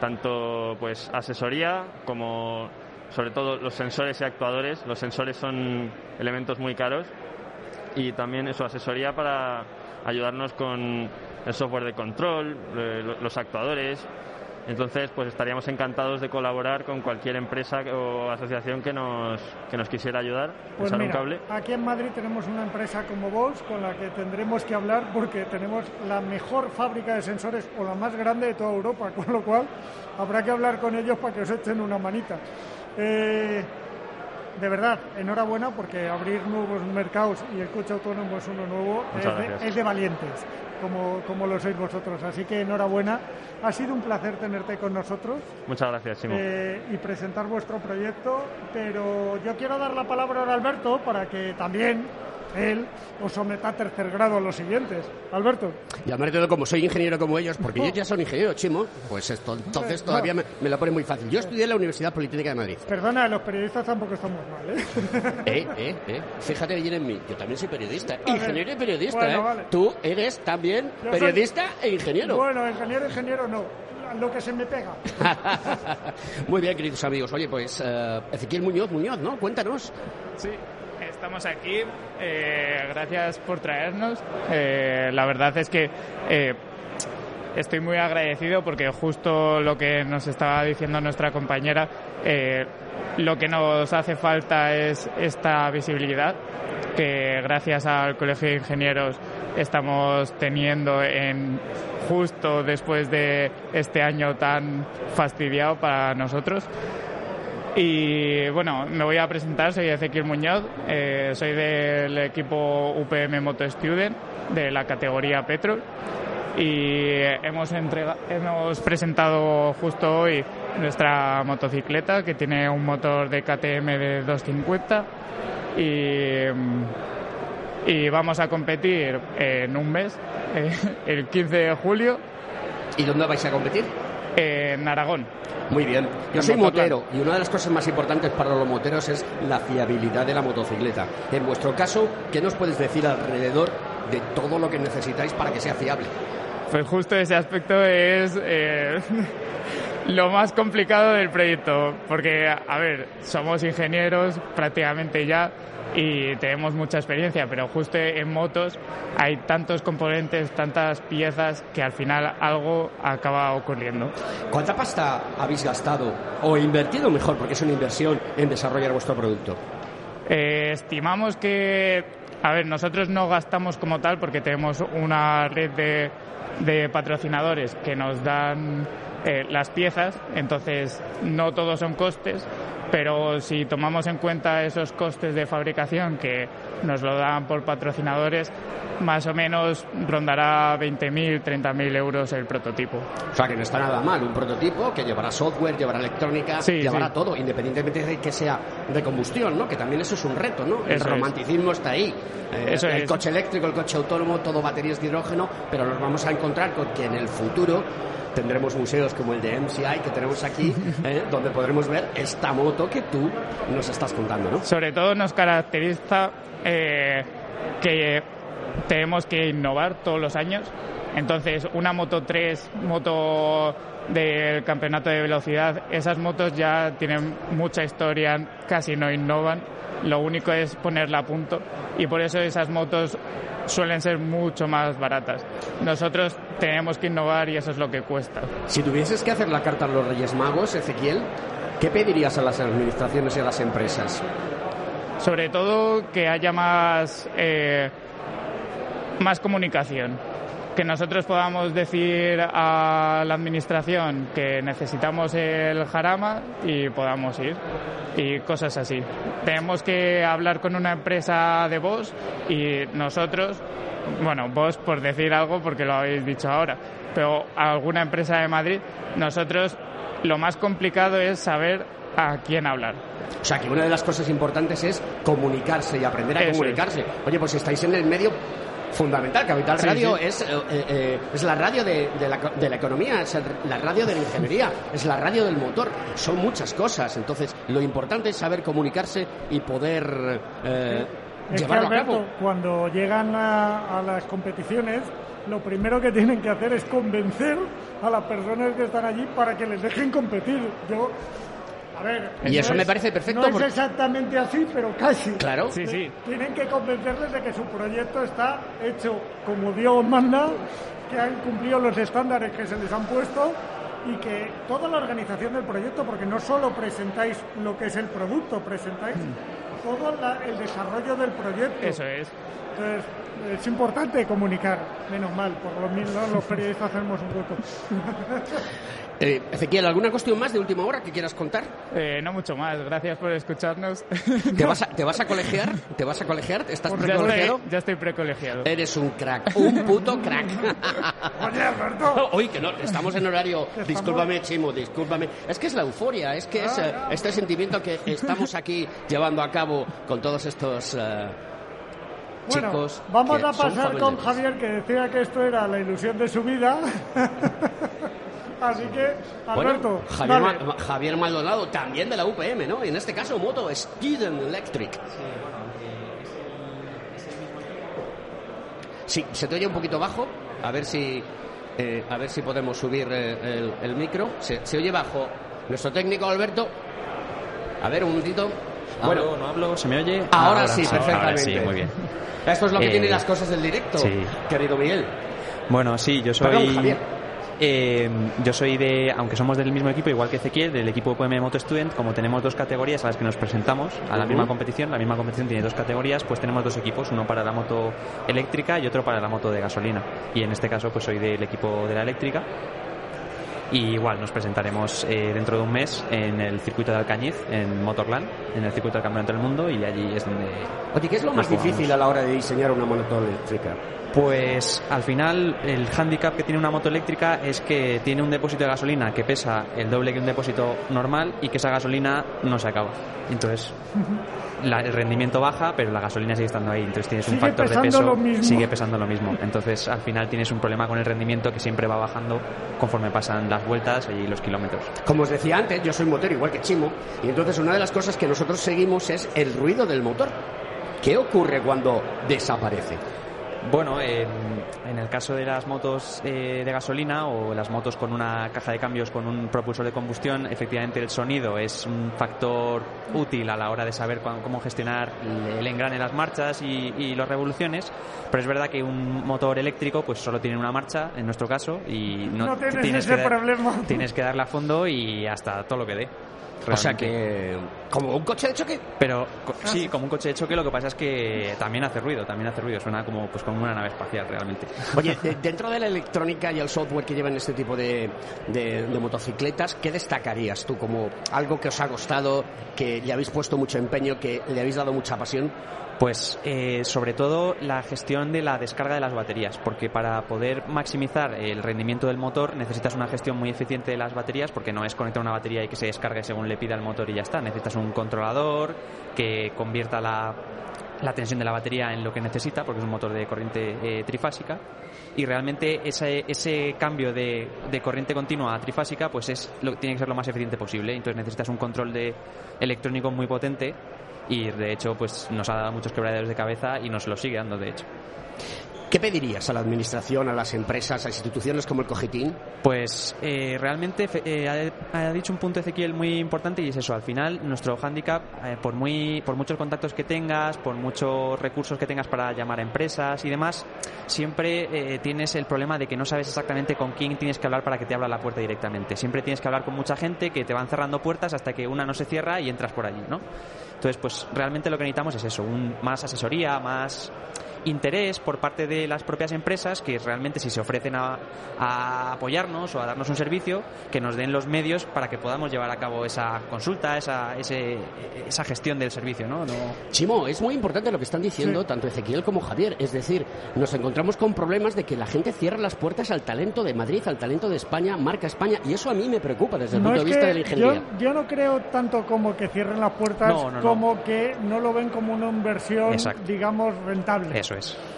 tanto pues asesoría como sobre todo los sensores y actuadores. Los sensores son elementos muy caros y también eso asesoría para ayudarnos con el software de control, eh, lo- los actuadores. Entonces, pues estaríamos encantados de colaborar con cualquier empresa o asociación que nos, que nos quisiera ayudar, Pues echar un mira, cable. aquí en Madrid tenemos una empresa como Bosch con la que tendremos que hablar porque tenemos la mejor fábrica de sensores o la más grande de toda Europa, con lo cual habrá que hablar con ellos para que os echen una manita. Eh, de verdad, enhorabuena porque abrir nuevos mercados y el coche autónomo es uno nuevo es de, gracias. es de valientes, como, como lo sois vosotros. Así que enhorabuena. Ha sido un placer tenerte con nosotros Muchas gracias, Simo. eh, y presentar vuestro proyecto, pero yo quiero dar la palabra a Alberto para que también él os someta a tercer grado a los siguientes. Alberto. Y además de como soy ingeniero como ellos, porque ellos ya son ingenieros, Chimo, pues esto entonces No. todavía me, me la pone muy fácil. Yo estudié en la Universidad Politécnica de Madrid. Perdona, los periodistas tampoco estamos mal, ¿eh? Eh, eh, eh. Fíjate bien en mí. Yo también soy periodista. Vale. Ingeniero y periodista, Bueno, ¿eh? vale. Tú eres también Yo soy- periodista e ingeniero. Bueno, ingeniero, ingeniero no. Lo que se me pega. Muy bien, queridos amigos. Oye, pues eh, Ezequiel Muñoz, Muñoz, ¿no? Cuéntanos. Sí, estamos aquí. eh, gracias por traernos. Eh, la verdad es que eh, estoy muy agradecido porque justo lo que nos estaba diciendo nuestra compañera, eh, lo que nos hace falta es esta visibilidad que gracias al Colegio de Ingenieros estamos teniendo en justo después de este año tan fastidiado para nosotros. Y bueno, me voy a presentar, soy Ezequiel Muñoz, eh, soy del equipo UPM Moto Student de la categoría Petrol y hemos, entrega, hemos presentado justo hoy nuestra motocicleta que tiene un motor de KTM de 250 y, y vamos a competir en un mes, el 15 de julio. ¿Y dónde vais a competir? En Aragón. Muy bien. Yo soy motero y una de las cosas más importantes para los moteros es la fiabilidad de la motocicleta. En vuestro caso, ¿qué nos puedes decir alrededor de todo lo que necesitáis para que sea fiable? Pues justo ese aspecto es eh, lo más complicado del proyecto, porque, a ver, somos ingenieros prácticamente ya y tenemos mucha experiencia, pero justo en motos hay tantos componentes, tantas piezas que al final algo acaba ocurriendo. ¿Cuánta pasta habéis gastado o invertido mejor, porque es una inversión, en desarrollar vuestro producto? Eh, estimamos que, a ver, nosotros no gastamos como tal porque tenemos una red de, de patrocinadores que nos dan eh, las piezas, entonces no todos son costes, pero si tomamos en cuenta esos costes de fabricación que nos lo dan por patrocinadores, más o menos rondará 20.000, 30.000 euros el prototipo. O sea, que no está nada mal. Un prototipo que llevará software, llevará electrónica, Sí, llevará sí. todo, independientemente de que sea de combustión, ¿no? Que también eso es un reto, ¿no? El Eso es. romanticismo está ahí. Eh, Eso el es. coche eléctrico, el coche autónomo, todo baterías de hidrógeno, pero nos vamos a encontrar con que en el futuro tendremos museos como el de MCI que tenemos aquí, eh, donde podremos ver esta moto que tú nos estás contando, ¿no? Sobre todo nos caracteriza eh, que tenemos que innovar todos los años. Entonces, una Moto 3, moto del campeonato de velocidad, esas motos ya tienen mucha historia, casi no innovan. Lo único es ponerla a punto y por eso esas motos suelen ser mucho más baratas. Nosotros tenemos que innovar y eso es lo que cuesta. Si tuvieses que hacer la carta a los Reyes Magos, Ezequiel, ¿qué pedirías a las administraciones y a las empresas? sobre todo que haya más eh, más comunicación que nosotros podamos decir a la administración que necesitamos el jarama y podamos ir y cosas así tenemos que hablar con una empresa de Bosch y nosotros bueno Bosch por decir algo porque lo habéis dicho ahora pero alguna empresa de Madrid nosotros lo más complicado es saber a quién hablar O sea, que una de las cosas importantes es comunicarse y aprender a Eso es. comunicarse. Oye, pues si estáis en el medio fundamental, Capital Radio sí. Es, eh, eh, es la radio de, de la, de la economía, es el- la radio de la ingeniería, es la radio del motor, son muchas cosas. Entonces, lo importante es saber comunicarse y poder eh, Es que, llevarlo a cabo. cuando llegan a, a las competiciones, lo primero que tienen que hacer es convencer a las personas que están allí para que les dejen competir. Yo, a ver. Y no eso me es- parece perfecto No es porque- exactamente así, pero casi. Claro. Sí, sí. Tienen que convencerles de que su proyecto está hecho como Dios manda, que han cumplido los estándares que se les han puesto y que toda la organización del proyecto, porque no solo presentáis lo que es el producto, presentáis todo la- el desarrollo del proyecto. Eso es. Entonces, es importante comunicar, menos mal, por lo menos los periodistas hacemos un voto. Eh, Ezequiel, ¿alguna cuestión más de última hora que quieras contar? Eh, no mucho más, gracias por escucharnos. ¿Te vas a, te vas a colegiar? ¿Te vas a colegiar? ¿Estás precolegiado? ya estoy precolegiado. Eres un crack, un puto crack. Oye, Alberto. Uy, que no, estamos en horario. Discúlpame, Chimo, discúlpame. Es que es la euforia, es que es eh, este sentimiento que estamos aquí llevando a cabo con todos estos eh, Bueno, chicos. vamos que a son pasar con. Javier, que decía que esto era la ilusión de su vida. Así que, Bueno, Alberto, Javier, dale. Ma- Javier Maldonado, también de la UPM, ¿no? En este caso, moto Student Electric. Sí, se te oye un poquito bajo. A ver si, eh, a ver si podemos subir eh, el, el micro. Se, se oye bajo. Nuestro técnico Alberto. A ver, un momentito. Hablo, no hablo, ¿se me oye? Ahora, sí, ahora perfectamente. sí, muy bien. Esto es lo que Eh, tienen las cosas del directo, sí. querido Miguel. Bueno, sí, yo soy. Perdón, Javier. eh, yo soy de, aunque somos del mismo equipo, igual que Ezequiel, del equipo UPM Moto Student, como tenemos dos categorías a las que nos presentamos a la misma competición, la misma competición tiene dos categorías, pues tenemos dos equipos, uno para la moto eléctrica y otro para la moto de gasolina. Y en este caso, pues soy del equipo de la eléctrica. Y igual nos presentaremos eh, dentro de un mes en el circuito de Alcañiz, en Motorland, en el circuito del Campeonato del Mundo, y allí es donde. Oye, ¿qué es lo más jugamos. difícil a la hora de diseñar una moto eléctrica? Pues al final el hándicap que tiene una moto eléctrica es que tiene un depósito de gasolina que pesa el doble que un depósito normal y que esa gasolina no se acaba. Entonces la- el rendimiento baja, pero la gasolina sigue estando ahí. Entonces tienes un Sigue factor de peso, lo mismo. sigue pesando lo mismo. Entonces al final tienes un problema con el rendimiento que siempre va bajando conforme pasan las vueltas y los kilómetros. Como os decía antes, yo soy motero igual que Chimo, y entonces una de las cosas que nosotros seguimos es el ruido del motor. ¿Qué ocurre cuando desaparece? Bueno, en, en el caso de las motos eh, de gasolina o las motos con una caja de cambios con un propulsor de combustión, efectivamente el sonido es un factor útil a la hora de saber cuán- cómo gestionar el, engrane de las marchas y, y las revoluciones, pero es verdad que un motor eléctrico pues solo tiene una marcha, en nuestro caso, y no, No tienes tienes, ese que dar- tienes que darle a fondo y hasta todo lo que dé. O sea que, como un coche de choque. Pero co- sí, como un coche de choque, lo que pasa es que también hace ruido, también hace ruido, suena como pues como una nave espacial realmente. Oye, de- dentro de la electrónica y el software que llevan este tipo de, de- de motocicletas, ¿qué destacarías tú como algo que os ha costado, que le habéis puesto mucho empeño, que le habéis dado mucha pasión? Pues eh, sobre todo la gestión de la descarga de las baterías, porque para poder maximizar el rendimiento del motor necesitas una gestión muy eficiente de las baterías, porque no es conectar una batería y que se descargue según le pida el motor y ya está. Necesitas un controlador que convierta la, la tensión de la batería en lo que necesita, porque es un motor de corriente eh, trifásica. Y realmente ese, ese cambio de, de corriente continua a trifásica pues es lo, tiene que ser lo más eficiente posible. Entonces necesitas un control de electrónico muy potente y de hecho pues nos ha dado muchos quebraderos de cabeza y nos lo sigue dando de hecho. ¿Qué pedirías a la administración, a las empresas, a instituciones como el Cogitín? Pues eh, realmente eh, ha, ha dicho un punto Ezequiel muy importante y es eso, al final nuestro hándicap, eh, por, muy, por muchos contactos que tengas, por muchos recursos que tengas para llamar a empresas y demás, siempre eh, tienes el problema de que no sabes exactamente con quién tienes que hablar para que te abra la puerta directamente. Siempre tienes que hablar con mucha gente que te van cerrando puertas hasta que una no se cierra y entras por allí, ¿no? Entonces, pues realmente lo que necesitamos es eso, un, más asesoría, más interés por parte de las propias empresas que realmente si se ofrecen a, a apoyarnos o a darnos un servicio, que nos den los medios para que podamos llevar a cabo esa consulta, esa, ese- esa gestión del servicio, ¿no? No- Chimo, es muy importante lo que están diciendo Sí. tanto Ezequiel como Javier. Es decir, nos encontramos con problemas de que la gente cierra las puertas al talento de Madrid, al talento de España, marca España, y eso a mí me preocupa desde el No punto de vista de la ingeniería. Yo, yo no creo tanto como que cierren las puertas No, no, no. como que no lo ven como una inversión, Exacto. digamos, rentable. Eso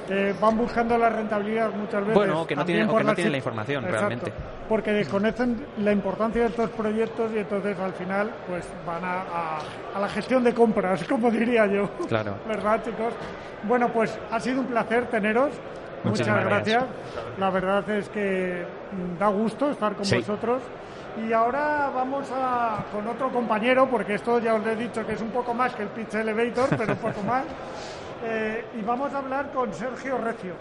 Eh, van buscando la rentabilidad muchas veces. Bueno, que no tienen- o que no tienen la información, Exacto, realmente. Porque desconocen la importancia de estos proyectos y entonces al final pues van a, a- a la gestión de compras, como diría yo. Claro. ¿Verdad, chicos? Bueno, pues ha sido un placer teneros. Muchas Muchísimas gracias. gracias. La verdad es que mm, da gusto estar con Sí. vosotros. Y ahora vamos a, con otro compañero, porque esto ya os he dicho que es un poco más que el Pitch Elevator, pero un poco más. Eh, y vamos a hablar con Sergio Recio.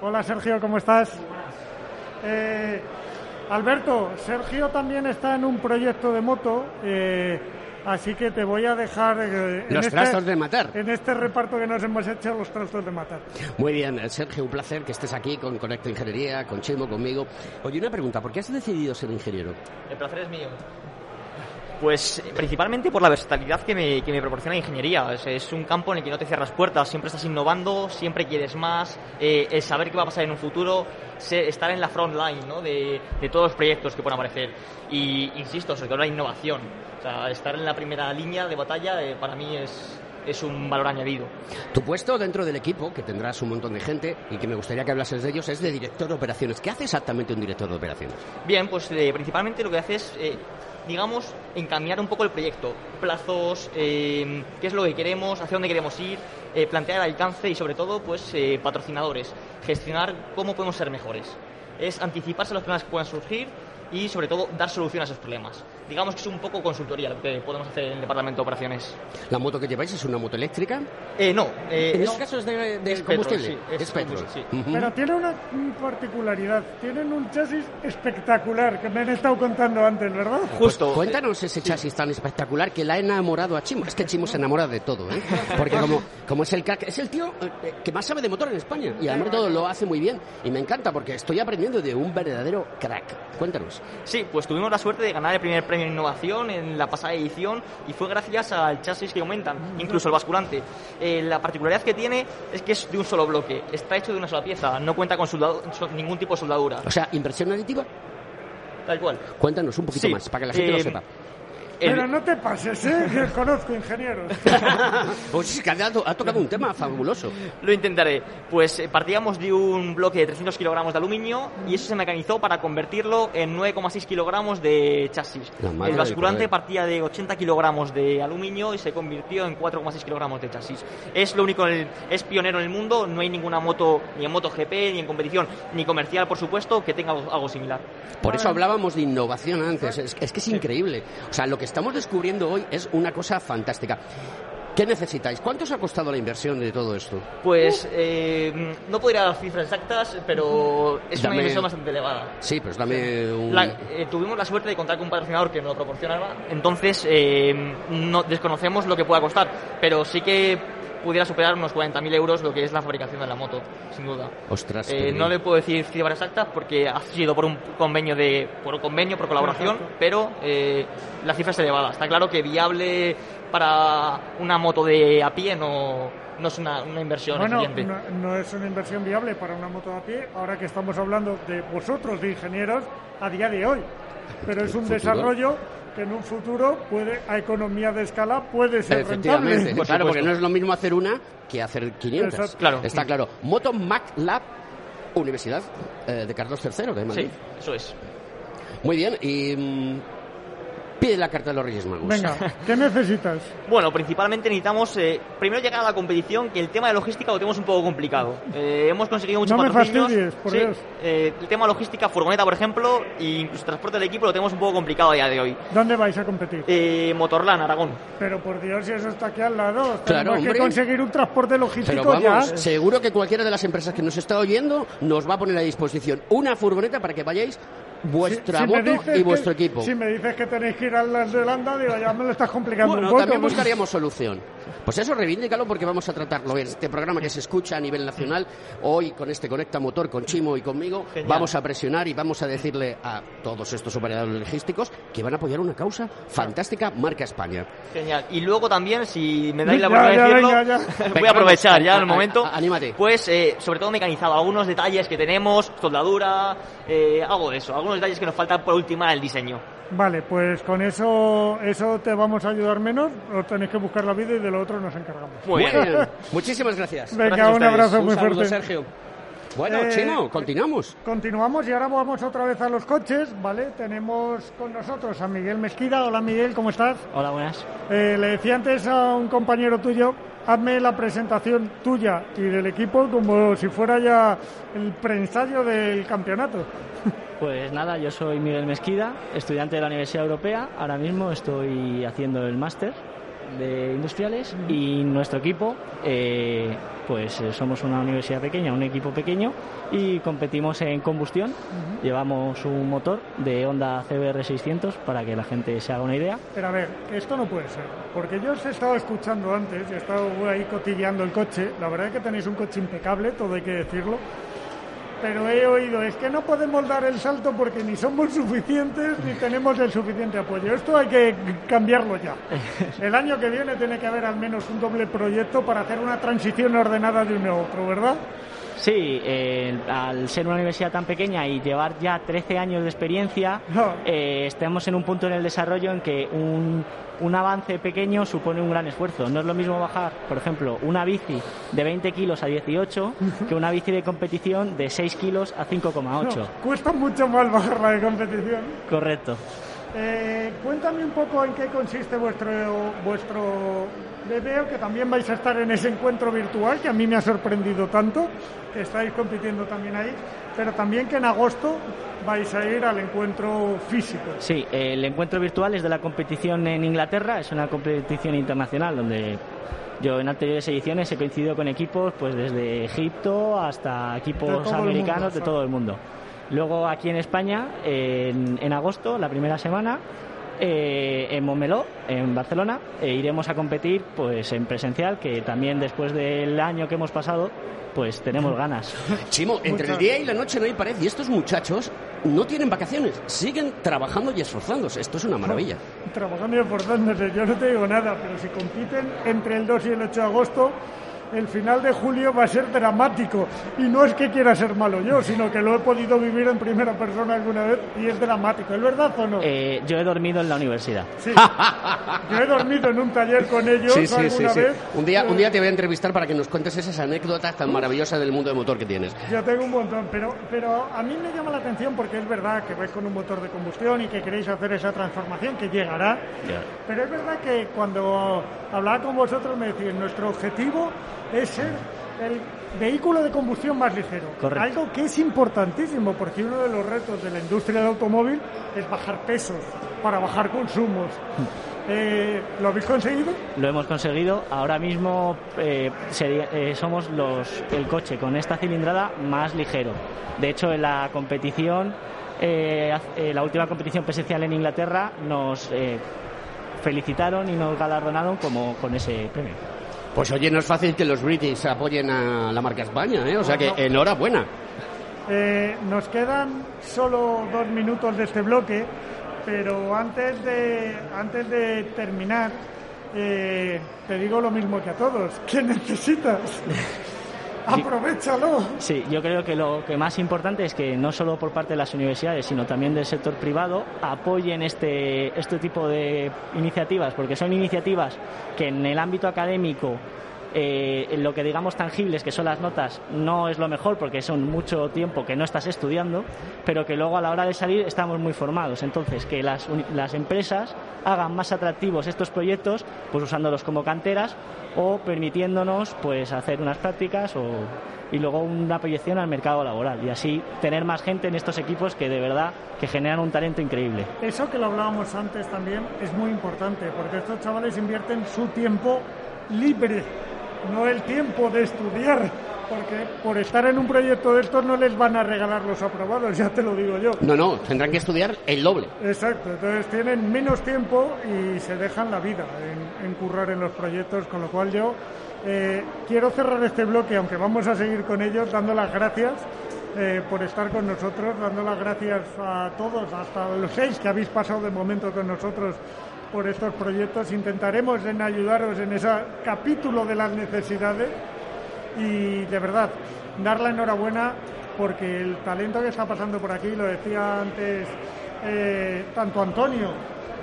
Hola Sergio, ¿cómo estás? Eh, Alberto, Sergio también está en un proyecto de moto, eh, así que te voy a dejar eh, en Los este- trastos de matar. En este reparto que nos hemos hecho, los trastos de matar. Muy bien, Sergio, un placer que estés aquí con Conecta Ingeniería, con Chimo, conmigo. Oye, una pregunta, ¿por qué has decidido ser ingeniero? El placer es mío. Pues principalmente por la versatilidad que me, que me proporciona la ingeniería. Es, es un campo en el que no te cierras puertas, siempre estás innovando, siempre quieres más, eh, el saber qué va a pasar en un futuro, se- estar en la front line ¿no? de, de todos los proyectos que puedan aparecer. Y insisto, sobre todo la innovación. O sea, estar en la primera línea de batalla eh, para mí es, es un valor añadido. Tu puesto dentro del equipo, que tendrás un montón de gente y que me gustaría que hablases de ellos, es de director de operaciones. ¿Qué hace exactamente un director de operaciones? Bien, pues eh, principalmente lo que hace es, eh, digamos, encaminar un poco el proyecto, plazos, eh, qué es lo que queremos, hacia dónde queremos ir, eh, plantear el alcance y sobre todo, pues, eh, patrocinadores, gestionar cómo podemos ser mejores. Es anticiparse a los problemas que puedan surgir y sobre todo dar solución a esos problemas. Digamos que es un poco consultoría lo que podemos hacer en el departamento de operaciones. ¿La moto que lleváis es una moto eléctrica? Eh, no. eh, en no. este caso es de, de Es combustible. petrol, sí, es es petrol. combustible, sí. Ujú. Pero tiene una particularidad, tienen un chasis espectacular que me han estado contando antes, ¿verdad? Pues cuéntanos ese chasis tan espectacular que la ha enamorado a Chimo. Es que Chimo se enamora de todo, ¿eh? Porque como, como es el crack, es el tío eh, que más sabe de motor en España. Y además todo lo hace muy bien. Y me encanta porque estoy aprendiendo de un verdadero crack. Cuéntanos. Sí, pues tuvimos la suerte de ganar el primer premio de innovación en la pasada edición y fue gracias al chasis que aumentan, incluso el basculante. Eh, la particularidad que tiene es que es de un solo bloque, está hecho de una sola pieza, no cuenta con soldado- ningún tipo de soldadura. O sea, inversión aditiva. Tal cual. Cuéntanos un poquito Sí, más, para que la gente lo eh, sepa. Pero no te pases, ¿eh? Que conozco ingenieros. Pues es que ha, ha tocado un tema fabuloso. Lo intentaré. Pues eh, partíamos de un bloque de 300 kilogramos de aluminio y eso se mecanizó para convertirlo en 9,6 kilogramos de chasis. El basculante partía de 80 kilogramos de aluminio y se convirtió en 4,6 kilogramos de chasis. Es lo único, el- es pionero en el mundo, no hay ninguna moto, ni en MotoGP, ni en competición, ni comercial, por supuesto, que tenga algo, algo similar. Por eso hablábamos de innovación antes. Es, es que es increíble. O sea, lo que estamos descubriendo hoy es una cosa fantástica. ¿Qué necesitáis? ¿Cuánto os ha costado la inversión de todo esto? Pues eh, no podría dar cifras exactas, pero es Dame- una inversión bastante elevada. Sí, pues dame un... La- eh, tuvimos la suerte de contar con un patrocinador que nos lo proporcionaba, entonces eh, no desconocemos lo que pueda costar, pero sí que pudiera superar unos 40.000 euros lo que es la fabricación de la moto, sin duda. Ostras, Eh, no le puedo decir cifras exactas porque ha sido por un convenio de por un convenio por colaboración, pero eh, la cifra es elevada. Está claro que viable para una moto de a pie no, no es una, una inversión Bueno, eficiente. no, no es una inversión viable para una moto a pie, ahora que estamos hablando de vosotros, de ingenieros, a día de hoy. Pero es un Futuro. desarrollo que en un futuro puede, a economía de escala, puede ser Efectivamente, rentable. claro, porque no es lo mismo hacer una que hacer 500. Exacto. Claro. Está claro. Moto Mac Lab, Universidad eh, de Carlos III de Madrid. Sí, eso es. Muy bien, y mm, pide la carta de los Reyes Magos. Venga, ¿qué necesitas? Bueno, principalmente necesitamos eh, primero llegar a la competición, que el tema de logística lo tenemos un poco complicado. Eh, hemos conseguido muchos No me fastidies, por Sí, Dios. eh, el tema logística, furgoneta, por ejemplo, e incluso transporte del equipo lo tenemos un poco complicado a día de hoy. ¿Dónde vais a competir? Eh, Motorland, Aragón. Pero por Dios, si eso está aquí al lado, Claro, que conseguir un transporte logístico Pero vamos, ya. seguro que cualquiera de las empresas que nos está oyendo nos va a poner a disposición una furgoneta para que vayáis vuestra Si moto dices y vuestro que- equipo. Si me dices que tenéis que ir a la Zelanda, digo, ya me lo estás complicando Bueno, un poco. también buscaríamos solución. Pues eso, reivindícalo porque vamos a tratarlo en este programa que se escucha a nivel nacional. Hoy, con este Conecta Motor, con Chimo y conmigo, Genial. vamos a presionar y vamos a decirle a todos estos operadores logísticos que van a apoyar una causa fantástica, marca España. Genial. Y luego también, si me dais la Ya, oportunidad ya, de decirlo, venga, ya. voy Venga, a aprovechar ya el a- momento. a- anímate. Pues, eh, sobre todo mecanizado, algunos detalles que tenemos, soldadura, eh, algo de eso, algunos detalles que nos faltan por ultimar el diseño. Vale, pues con eso eso te vamos a ayudar menos, o tenéis que buscar la vida y de lo otro nos encargamos. Muy bien. Muchísimas gracias. Venga, Gracias un abrazo Un muy saludo, fuerte. Sergio. Bueno, Eh, Chimo, continuamos. Continuamos y ahora vamos otra vez a los coches, ¿vale? Tenemos con nosotros a Miguel Mesquida. Hola Miguel, ¿cómo estás? Hola, buenas. Eh, le decía antes a un compañero tuyo, hazme la presentación tuya y del equipo como si fuera ya el preensayo del campeonato. Pues nada, yo soy Miguel Mesquida, estudiante de la Universidad Europea. Ahora mismo estoy haciendo el máster de industriales y nuestro equipo, eh, pues eh, somos una universidad pequeña, un equipo pequeño y competimos en combustión. Llevamos un motor de Honda CBR 600 para que la gente se haga una idea. Pero a ver, esto no puede ser, porque yo os he estado escuchando antes he estado ahí cotilleando el coche. La verdad es que tenéis un coche impecable, todo hay que decirlo. Pero he oído, es que no podemos dar el salto porque ni somos suficientes ni tenemos el suficiente apoyo. Esto hay que cambiarlo ya. El año que viene tiene que haber al menos un doble proyecto para hacer una transición ordenada de uno a otro, ¿verdad? Sí, eh, al ser una universidad tan pequeña y llevar ya 13 años de experiencia, eh, estamos en un punto en el desarrollo en que un, un avance pequeño supone un gran esfuerzo. No es lo mismo bajar, por ejemplo, una bici de 20 kilos a 18 que una bici de competición de 6 kilos a 5,8. No, cuesta mucho más bajarla de competición. Correcto. Eh, cuéntame un poco en qué consiste vuestro vuestro veo que también vais a estar en ese encuentro virtual que a mí me ha sorprendido tanto, que estáis compitiendo también ahí, pero también que en agosto vais a ir al encuentro físico. Sí, el encuentro virtual es de la competición en Inglaterra, es una competición internacional donde yo en anteriores ediciones he coincidido con equipos pues desde Egipto hasta equipos americanos de todo el mundo. Luego aquí en España, en, en agosto, la primera semana, eh, en Montmeló, en Barcelona, e iremos a competir pues en presencial, que también después del año que hemos pasado, pues tenemos ganas. Chimo, entre el día y la noche no hay pared y estos muchachos no tienen vacaciones, siguen trabajando y esforzándose. Esto es una maravilla. Trabajando y esforzándose, yo no te digo nada, pero si compiten entre el 2 y el 8 de agosto, el final de julio va a ser dramático. Y no es que quiera ser malo yo, sino que lo he podido vivir en primera persona alguna vez y es dramático. ¿Es verdad o no? Eh, yo he dormido en la universidad. Sí. yo he dormido en un taller con ellos sí, sí, alguna vez. Un día, un día te voy a entrevistar para que nos cuentes esas anécdotas tan maravillosas del mundo de motor que tienes. Yo tengo un montón, pero, pero a mí me llama la atención porque es verdad que vais con un motor de combustión y que queréis hacer esa transformación que llegará. Pero es verdad que cuando hablaba con vosotros me decís, nuestro objetivo es ser el vehículo de combustión más ligero. Algo que es importantísimo porque uno de los retos de la industria del automóvil es bajar pesos para bajar consumos. Eh, ¿Lo habéis conseguido? Lo hemos conseguido. Ahora mismo eh, eh, somos los, el coche con esta cilindrada más ligero. De hecho, en la competición, la última competición presencial en Inglaterra, nos felicitaron y nos galardonaron como con ese premio. Pues oye, no es fácil que los British apoyen a la marca España, ¿eh? O sea que enhorabuena. Eh, nos quedan solo dos minutos de este bloque, pero antes de, antes de terminar, eh, te digo lo mismo que a todos. ¿Qué necesitas? Aprovechalo. Sí, yo creo que lo que más importante es que no solo por parte de las universidades, sino también del sector privado apoyen este, este tipo de iniciativas, porque son iniciativas que en el ámbito académico eh, lo que digamos tangibles, que son las notas, no es lo mejor porque son mucho tiempo que no estás estudiando, pero que luego a la hora de salir estamos muy formados. Entonces, que las, las empresas hagan más atractivos estos proyectos, pues usándolos como canteras o permitiéndonos pues hacer unas prácticas o, y luego una proyección al mercado laboral y así tener más gente en estos equipos que de verdad que generan un talento increíble. Eso que lo hablábamos antes también es muy importante porque estos chavales invierten su tiempo libre no el tiempo de estudiar, porque por estar en un proyecto de estos no les van a regalar los aprobados, ya te lo digo yo. No, no, tendrán que estudiar el doble. Exacto, entonces tienen menos tiempo y se dejan la vida en, currar en los proyectos, con lo cual yo eh, quiero cerrar este bloque, aunque vamos a seguir con ellos, dando las gracias. Eh, por estar con nosotros, dando las gracias a todos, hasta los seis que habéis pasado de momento con nosotros por estos proyectos. Intentaremos en ayudaros en ese capítulo de las necesidades y de verdad dar la enhorabuena porque el talento que está pasando por aquí, lo decía antes eh, tanto Antonio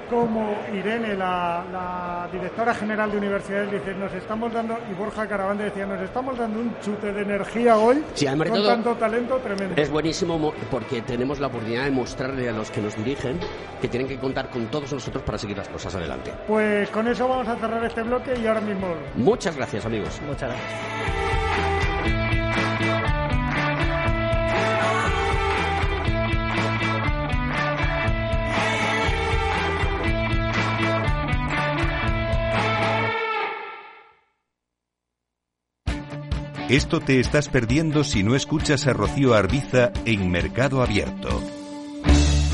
como Irene, la, directora general de universidades, dice, nos estamos dando, y Borja Caravante decía, nos estamos dando un chute de energía hoy con tanto talento tremendo. Es buenísimo porque tenemos la oportunidad de mostrarle a los que nos dirigen que tienen que contar con todos nosotros para seguir las cosas adelante. Pues con eso vamos a cerrar este bloque y ahora mismo... Muchas gracias amigos. Muchas gracias. Esto te estás perdiendo si no escuchas a Rocío Arbiza en Mercado Abierto.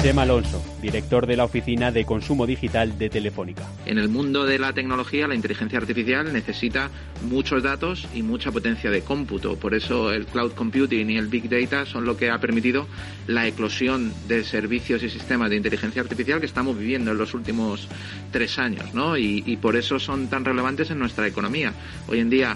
Tema Alonso, director de la Oficina de Consumo Digital de Telefónica. En el mundo de la tecnología, la inteligencia artificial necesita muchos datos y mucha potencia de cómputo. Por eso el cloud computing y el big data son lo que ha permitido la eclosión de servicios y sistemas de inteligencia artificial que estamos viviendo en los últimos tres años, ¿no? Y, y por eso son tan relevantes en nuestra economía. Hoy en día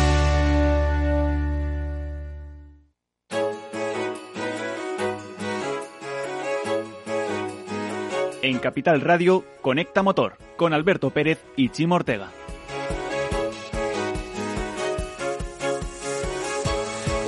En Capital Radio, Conecta Motor, con Alberto Pérez y Chimo Ortega.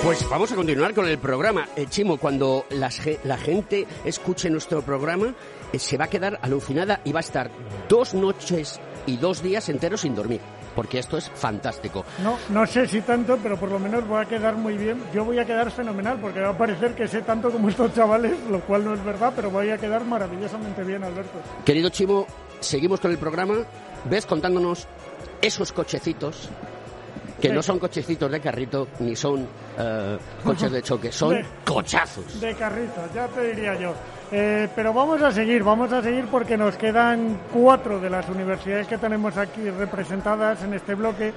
Pues vamos a continuar con el programa. Eh, Chimo, cuando la gente escuche nuestro programa, eh, se va a quedar alucinada y va a estar dos noches y dos días enteros sin dormir. Porque esto es fantástico. No, no sé si tanto, pero por lo menos voy a quedar muy bien. Yo voy a quedar fenomenal, porque va a parecer que sé tanto como estos chavales, lo cual no es verdad, pero voy a quedar maravillosamente bien, Alberto. Querido Chimo, seguimos con el programa. ¿Ves contándonos esos cochecitos? Que no son cochecitos de carrito, ni son eh, coches de choque, son De- cochazos. De carrito, ya te diría yo. Eh, pero vamos a seguir, vamos a seguir porque nos quedan cuatro de las universidades que tenemos aquí representadas en este bloque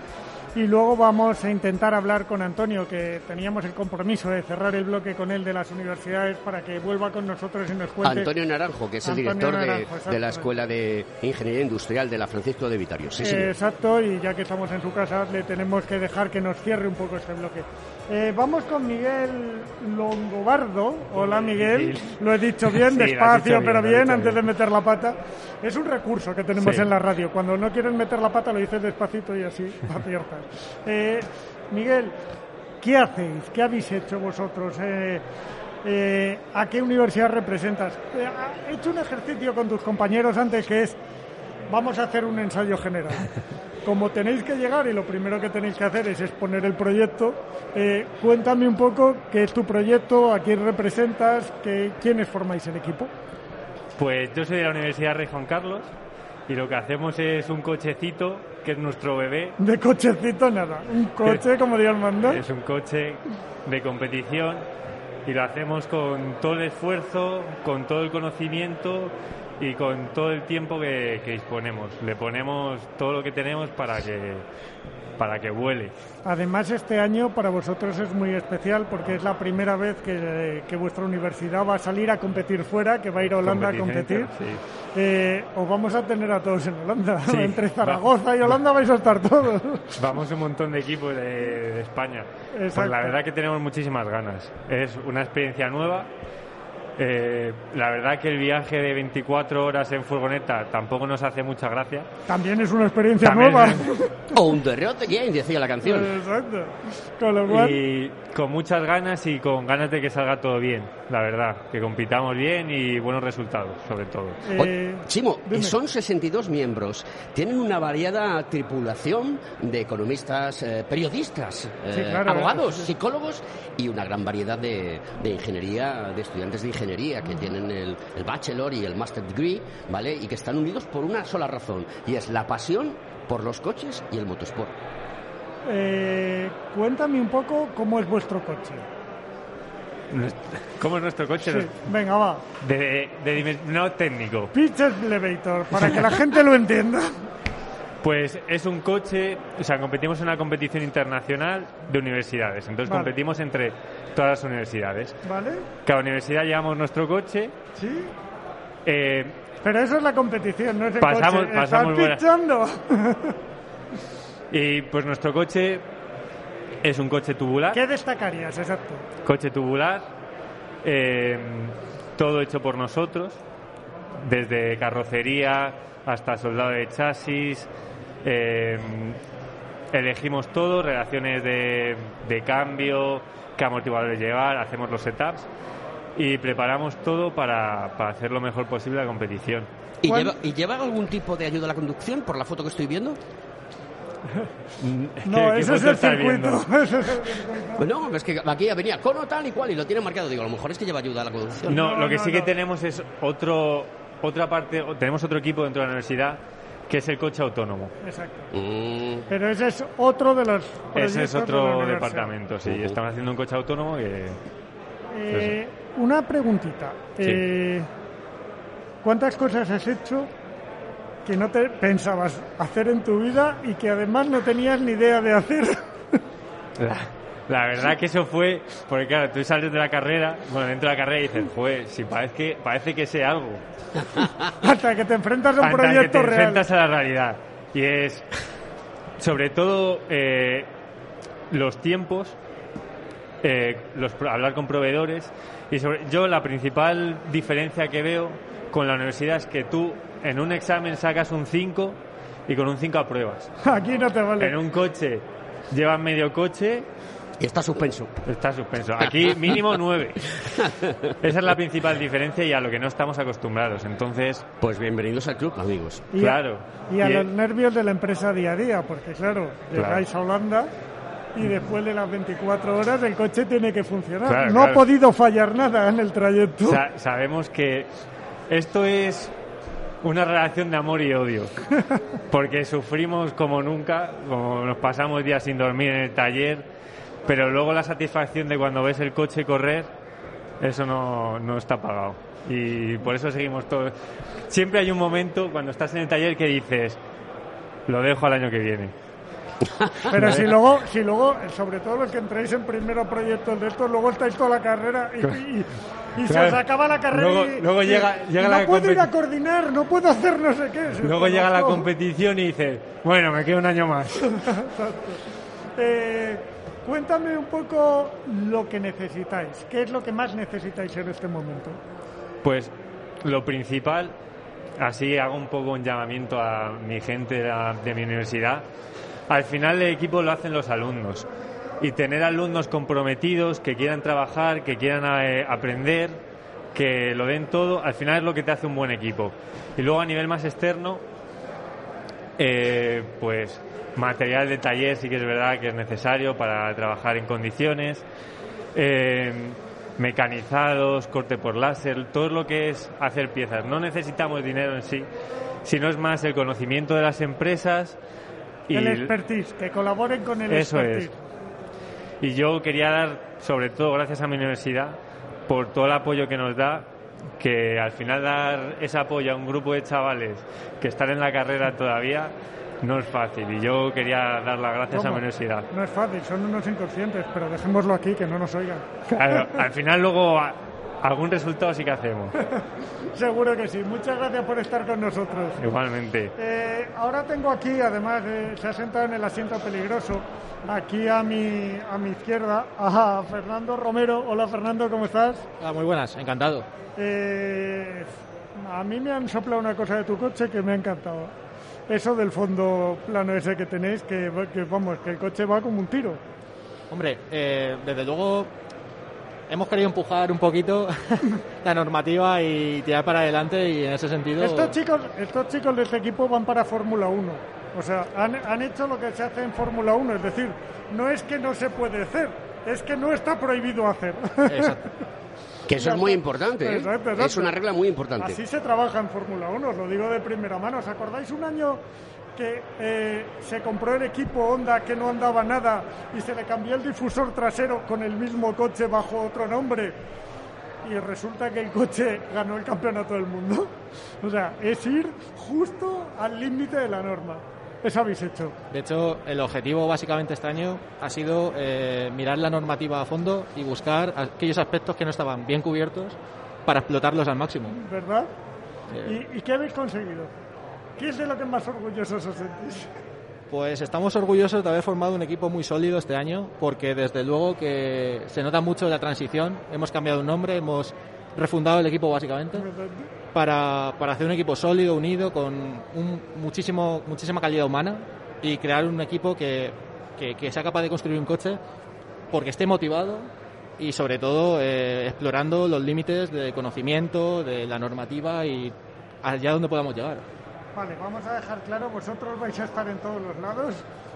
y luego vamos a intentar hablar con Antonio, que teníamos el compromiso de cerrar el bloque con él de las universidades para que vuelva con nosotros y nos cuente. Antonio Naranjo, que es el director de- Naranjo, de, la. Escuela de Ingeniería Industrial de la Francisco de Vitorio. Sí. Eh, exacto, y ya que estamos en su casa, le tenemos que dejar que nos cierre un poco este bloque. Eh, vamos con Miguel Longobardo. Hola, Miguel. Lo he dicho bien, Sí, despacio, dicho bien, pero bien, antes bien. de meter la pata. Es un recurso que tenemos Sí. en la radio. Cuando no quieres meter la pata, lo dices despacito y así aciertas. Eh, Miguel, ¿qué hacéis? ¿Qué habéis hecho vosotros? Eh, eh, ¿A qué universidad representas? He hecho un ejercicio con tus compañeros antes que es vamos a hacer un ensayo general. Como tenéis que llegar y lo primero que tenéis que hacer es exponer el proyecto, eh, cuéntame un poco qué es tu proyecto, a quién representas, qué, quiénes formáis el equipo. Pues yo soy de la Universidad Rey Juan Carlos y lo que hacemos es un cochecito que es nuestro bebé. De cochecito nada, un coche como Dios manda. Es un coche de competición y lo hacemos con todo el esfuerzo, con todo el conocimiento y con todo el tiempo que, que disponemos. Le ponemos todo lo que tenemos para que, para que vuele. Además, este año para vosotros es muy especial porque es la primera vez que, que vuestra universidad va a salir a competir fuera, que va a ir a Holanda a competir. sí. Eh, os vamos a tener a todos en Holanda. Sí, Entre va. Zaragoza y Holanda vais a estar todos. Vamos un montón de equipos de, de España. Pues la verdad que tenemos muchísimas ganas. Es una experiencia nueva. Eh, la verdad que el viaje de 24 horas en furgoneta tampoco nos hace mucha gracia. También es una experiencia También nueva. On the road again, decía la canción. Exacto. Con lo cual, Y con muchas ganas y con ganas de que salga todo bien, la verdad. Que compitamos bien y buenos resultados, sobre todo. Eh, O- Chimo, son 62 miembros. Tienen una variada tripulación de economistas, eh, periodistas, eh, Sí, claro, abogados, sí. psicólogos y una gran variedad de, de ingeniería, de estudiantes de ingeniería que tienen el, el bachelor y el master degree, ¿vale? Y que están unidos por una sola razón y es la pasión por los coches y el motosport. eh, cuéntame un poco cómo es vuestro coche. ¿Cómo es nuestro coche? Sí, venga, va. De, de dimen- no técnico. Pitch Elevator, para que la gente lo entienda. Pues es un coche, o sea, competimos en una competición internacional de universidades. Entonces Vale. competimos entre todas las universidades. ¿Vale? Cada universidad llevamos nuestro coche. Sí. Eh, Pero eso es la competición, no es el Pasamos- coche. pasamos buena- Estás pitchando. y pues nuestro coche es un coche tubular. ¿Qué destacarías? Exacto. Coche tubular. eh, todo hecho por nosotros. Desde carrocería hasta soldado de chasis. Eh, elegimos todo, relaciones de, de cambio, qué amortiguadores llevar, hacemos los setups y preparamos todo para, para hacer lo mejor posible la competición. ¿Y lleva, ¿Y lleva algún tipo de ayuda a la conducción por la foto que estoy viendo? No, ¿Qué ese es el circuito. viendo? Ese es el circuito. Bueno, es que aquí venía cono tal y cual y lo tiene marcado. Digo, a lo mejor es que lleva ayuda a la conducción. No, lo que no, sí que no. tenemos es otro, otra parte, tenemos otro equipo dentro de la universidad que es el coche autónomo. Exacto. Mm. Pero ese es otro de los Ese es proyectos de la otro departamento, sí. Estamos haciendo un coche autónomo que... Eh, una preguntita. Sí. Eh, ¿Cuántas cosas has hecho que no te pensabas hacer en tu vida y que además no tenías ni idea de hacer? La, verdad que eso fue, porque claro, tú sales de la carrera, bueno, dentro de la carrera y dices, pues, si parece que, parece que sé algo. Hasta que te enfrentas a un Hasta que te proyecto real. enfrentas a la realidad. Y es, sobre todo, eh, los tiempos, eh, los, hablar con proveedores. Y sobre, yo la principal diferencia que veo con la universidad es que tú en un examen sacas un 5 y con un 5 apruebas. Aquí no te vale. En un coche llevas medio coche y está suspenso. Está suspenso. Aquí mínimo nueve. Esa es la principal diferencia y a lo que no estamos acostumbrados. Entonces, pues bienvenidos al club, amigos. Y claro. A, y a los nervios de la empresa día a día, porque claro, llegáis a Holanda y después de las 24 horas el coche tiene que funcionar. no ha podido fallar nada en el trayecto. sabemos que esto es una relación de amor y odio. Porque sufrimos como nunca, como nos pasamos días sin dormir en el taller pero luego la satisfacción de cuando ves el coche correr, eso no, no está pagado. Y por eso seguimos todos. Siempre hay un momento cuando estás en el taller que dices, lo dejo al año que viene. Pero si luego, si luego, sobre todo los que entráis en primero proyectos de estos, luego estáis toda la carrera y, se os acaba la carrera luego, y, luego llega, llega no puedo ir a coordinar, no puedo hacer no sé qué. Luego llega la competición y dices, bueno, me quedo un año más. Exacto. Eh, Cuéntame un poco lo que necesitáis. ¿Qué es lo que más necesitáis en este momento? Pues lo principal, así hago un poco un llamamiento a mi gente de, mi universidad. Al final el equipo lo hacen los alumnos. Y tener alumnos comprometidos, que quieran trabajar, que quieran eh, aprender, que lo den todo, al final es lo que te hace un buen equipo. Y luego a nivel más externo, eh, pues material de taller sí que es verdad que es necesario para trabajar en condiciones. Eh, mecanizados, corte por láser, todo lo que es hacer piezas. No necesitamos dinero en sí, sino es más el conocimiento de las empresas y el expertise, que colaboren con el eso expertise. Es. Y yo quería dar, sobre todo gracias a mi universidad, por todo el apoyo que nos da, que al final dar ese apoyo a un grupo de chavales que están en la carrera todavía no es fácil y yo quería dar las gracias a mi universidad. No es fácil, son unos inconscientes, pero dejémoslo aquí, que no nos oigan. Claro, al final luego algún resultado sí que hacemos. Seguro que sí. Muchas gracias por estar con nosotros. Igualmente. Eh, ahora tengo aquí, además, se ha sentado en el asiento peligroso, aquí a mi, a mi izquierda, a Fernando Romero. Hola Fernando, ¿cómo estás? Ah, muy buenas, encantado. Eh, a mí me han soplado una cosa de tu coche que me ha encantado eso del fondo plano ese que tenéis, que, vamos, que el coche va como un tiro. Hombre, eh, desde luego hemos querido empujar un poquito la normativa y tirar para adelante y en ese sentido... Estos chicos, estos chicos de este equipo van para Fórmula 1. O sea, han, han hecho lo que se hace en Fórmula 1, es decir, no es que no se puede hacer, es que no está prohibido hacer. Exacto. Que eso es muy importante. ¿eh? Es una regla muy importante. Así se trabaja en Fórmula 1, os lo digo de primera mano. ¿Os acordáis un año que eh, se compró el equipo Honda que no andaba nada y se le cambió el difusor trasero con el mismo coche bajo otro nombre? Y resulta que el coche ganó el campeonato del mundo. O sea, es ir justo al límite de la norma. Eso habéis hecho. De hecho, el objetivo básicamente este año ha sido eh, mirar la normativa a fondo y buscar aquellos aspectos que no estaban bien cubiertos para explotarlos al máximo. ¿Verdad? ¿Y, qué habéis conseguido? ¿Qué es de lo que más orgullosos os sentís? Pues estamos orgullosos de haber formado un equipo muy sólido este año, porque desde luego que se nota mucho la transición. Hemos cambiado un nombre, hemos refundado el equipo básicamente para, para hacer un equipo sólido, unido, con un, muchísimo, muchísima calidad humana y crear un equipo que, que, sea capaz de construir un coche porque esté motivado y sobre todo eh, explorando los límites de conocimiento, de la normativa y allá donde podamos llegar. Vale, vamos a dejar claro, vosotros vais a estar en todos los lados,